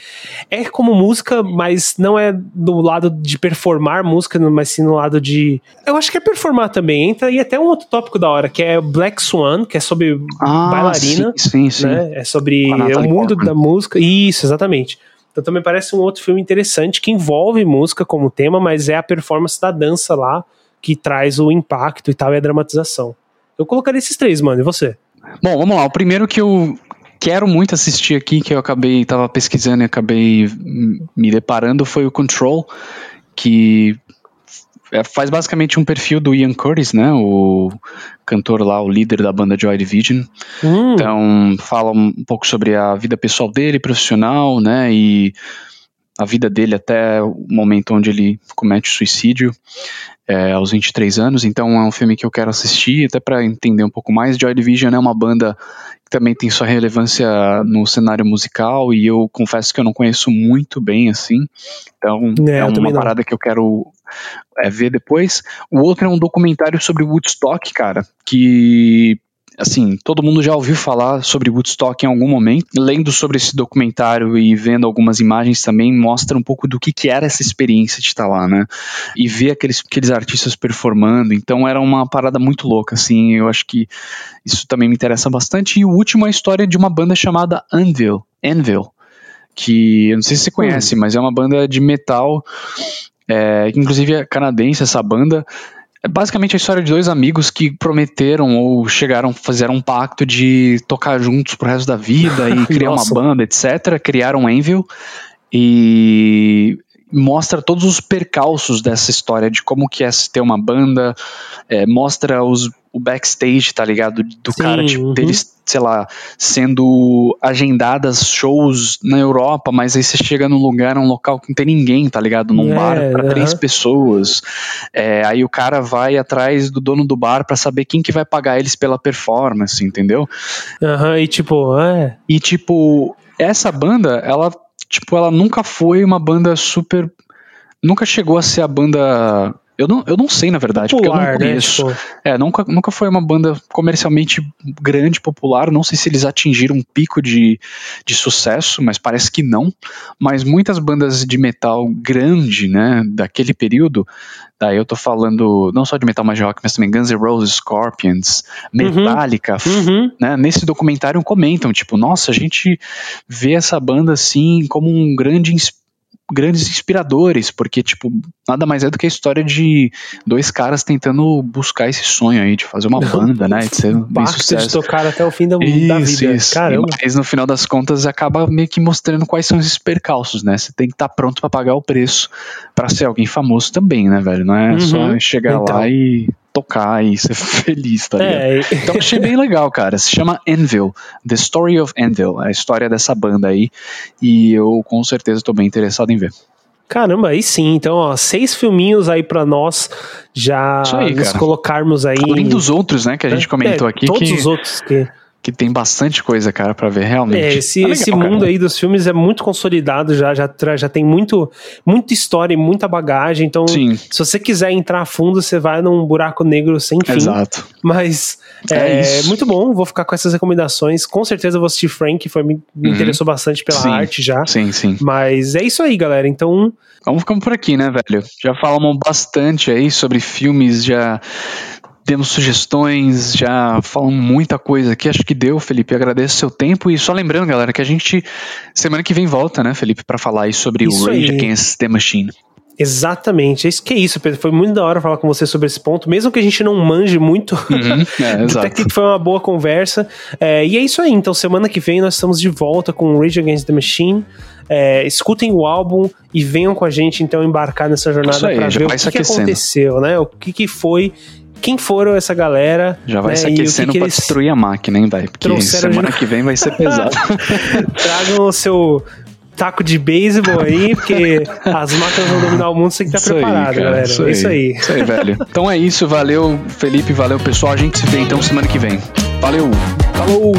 Speaker 2: é como música, mas não é do lado de performar música, mas sim no lado de. Eu acho que é performar também. Entra e até um outro tópico da hora, que é Black Swan, que é sobre
Speaker 1: Ah,
Speaker 2: bailarina,
Speaker 1: sim, sim, sim.
Speaker 2: né? É sobre
Speaker 1: a
Speaker 2: o mundo
Speaker 1: Portman.
Speaker 2: da música. Isso, exatamente. Então também parece um outro filme interessante que envolve música como tema, mas é a performance da dança lá que traz o impacto e tal e a dramatização. Eu colocaria esses três, mano. E você?
Speaker 1: Bom, vamos lá. O primeiro que eu quero muito assistir aqui, que eu acabei, tava pesquisando e acabei me deparando, foi o Control, que é, faz basicamente um perfil do Ian Curtis, né? O cantor lá, o líder da banda Joy Division.
Speaker 2: Hum,
Speaker 1: Então, fala um pouco sobre a vida pessoal dele, profissional, né? E a vida dele até o momento onde ele comete suicídio, é, aos 23 anos. Então, é um filme que eu quero assistir, até para entender um pouco mais. Joy Division é uma banda que também tem sua relevância no cenário musical, e eu confesso que eu não conheço muito bem, assim. Então,
Speaker 2: É,
Speaker 1: é, uma parada que eu quero é, ver depois. O outro é um documentário sobre Woodstock, cara, que assim, todo mundo já ouviu falar sobre Woodstock em algum momento. Lendo sobre esse documentário e vendo algumas imagens também, mostra um pouco do que, que era essa experiência de estar lá, né? E ver aqueles, aqueles artistas performando. Então era uma parada muito louca, assim. Eu acho que isso também me interessa bastante. E o último é a história de uma banda chamada Anvil. Anvil. Que eu não sei se você conhece, mas é uma banda de metal. É, inclusive é canadense essa banda. É basicamente a história de dois amigos que prometeram ou chegaram, fizeram um pacto de tocar juntos pro resto da vida e criar uma banda, etc. Criaram Anvil e mostra todos os percalços dessa história de como que é se ter uma banda, é, mostra os o backstage, tá ligado? Do
Speaker 2: Sim,
Speaker 1: cara, tipo,
Speaker 2: uhum.
Speaker 1: deles, sei lá, sendo agendadas shows na Europa, mas aí você chega num lugar, num local que não tem ninguém, tá ligado? Num
Speaker 2: É,
Speaker 1: bar pra
Speaker 2: aham.
Speaker 1: três pessoas. É, aí o cara vai atrás do dono do bar pra saber quem que vai pagar eles pela performance, entendeu?
Speaker 2: Aham, e tipo, é.
Speaker 1: E tipo, essa banda, ela, tipo, ela nunca foi uma banda super nunca chegou a ser a banda eu não, eu não sei, na verdade, porque eu
Speaker 2: Popular,
Speaker 1: não
Speaker 2: né?
Speaker 1: conheço.
Speaker 2: Tipo,
Speaker 1: É, nunca, nunca foi uma banda comercialmente grande, popular. Não sei se eles atingiram um pico de, de sucesso, mas parece que não. Mas muitas bandas de metal grande, né, daquele período, daí eu tô falando não só de metal mais rock, mas também Guns N' Roses, Scorpions, Metallica, f-
Speaker 2: uhum.
Speaker 1: né, nesse documentário comentam, tipo, nossa, a gente vê essa banda assim como um grande ins- grandes inspiradores, porque tipo, nada mais é do que a história de dois caras tentando buscar esse sonho aí de fazer uma banda, né, de ser bem
Speaker 2: Pacto de
Speaker 1: sucesso.
Speaker 2: tocar até o fim da, da
Speaker 1: Isso,
Speaker 2: vida.
Speaker 1: isso.
Speaker 2: Caramba.
Speaker 1: Mas no final das contas acaba meio que mostrando quais são esses percalços, né? Você tem que estar pronto pra pagar o preço pra ser alguém famoso também, né, velho? Não é
Speaker 2: Uhum.
Speaker 1: só chegar
Speaker 2: Então.
Speaker 1: lá e tocar e ser feliz, tá ligado?
Speaker 2: É,
Speaker 1: Então achei bem legal, cara. Se chama Anvil, The Story of Anvil, a história dessa banda aí. E eu com certeza tô bem interessado em ver.
Speaker 2: Caramba, aí sim. Então, ó, seis filminhos aí pra nós já
Speaker 1: aí,
Speaker 2: nos
Speaker 1: cara.
Speaker 2: colocarmos aí.
Speaker 1: Além dos outros, né, que a gente comentou
Speaker 2: É,
Speaker 1: aqui,
Speaker 2: Todos
Speaker 1: que,
Speaker 2: os outros que.
Speaker 1: Que tem bastante coisa, cara, pra ver realmente.
Speaker 2: É, esse,
Speaker 1: Tá legal,
Speaker 2: esse
Speaker 1: cara.
Speaker 2: mundo aí dos filmes é muito consolidado já, já, já tem muito, muita história e muita bagagem. Então,
Speaker 1: Sim,
Speaker 2: se você quiser entrar a fundo, você vai num buraco negro sem fim.
Speaker 1: exato.
Speaker 2: Mas
Speaker 1: É
Speaker 2: é, muito bom, vou ficar com essas recomendações. Com certeza vou assistir Frank, que foi, me, me
Speaker 1: Uhum.
Speaker 2: interessou bastante pela
Speaker 1: Sim.
Speaker 2: arte já.
Speaker 1: Sim, sim.
Speaker 2: Mas é isso aí, galera. Então,
Speaker 1: Vamos ficando por aqui, né, velho? Já falamos bastante aí sobre filmes, já temos sugestões, já falamos muita coisa aqui. Acho que deu, Felipe. Agradeço seu tempo. E só lembrando, galera, que a gente semana que vem volta, né, Felipe, pra falar aí sobre
Speaker 2: Isso
Speaker 1: o Rage
Speaker 2: aí.
Speaker 1: Against the Machine.
Speaker 2: exatamente. É isso que é isso, Pedro. Foi muito da hora falar com você sobre esse ponto, mesmo que a gente não manje muito.
Speaker 1: Uhum, é,
Speaker 2: Até que foi uma boa conversa. É, e é isso aí. Então, semana que vem nós estamos de volta com o Rage Against the Machine. É, escutem o álbum e venham com a gente então embarcar nessa jornada para ver o que, que aconteceu, né? O que, que foi, quem foram essa galera.
Speaker 1: Já vai
Speaker 2: né?
Speaker 1: se
Speaker 2: E o que
Speaker 1: aquecendo
Speaker 2: que
Speaker 1: pra destruir a máquina, hein, velho? Porque
Speaker 2: trouxeram
Speaker 1: semana
Speaker 2: de-
Speaker 1: que vem vai ser pesado.
Speaker 2: Tragam o seu taco de beisebol aí, porque as máquinas vão dominar o mundo, você tem que estar
Speaker 1: aí,
Speaker 2: preparado,
Speaker 1: cara,
Speaker 2: galera.
Speaker 1: isso
Speaker 2: É isso aí.
Speaker 1: Isso aí, velho. Então é isso. Valeu, Felipe. Valeu, pessoal. A gente se vê então semana que vem. Valeu!
Speaker 2: Falou!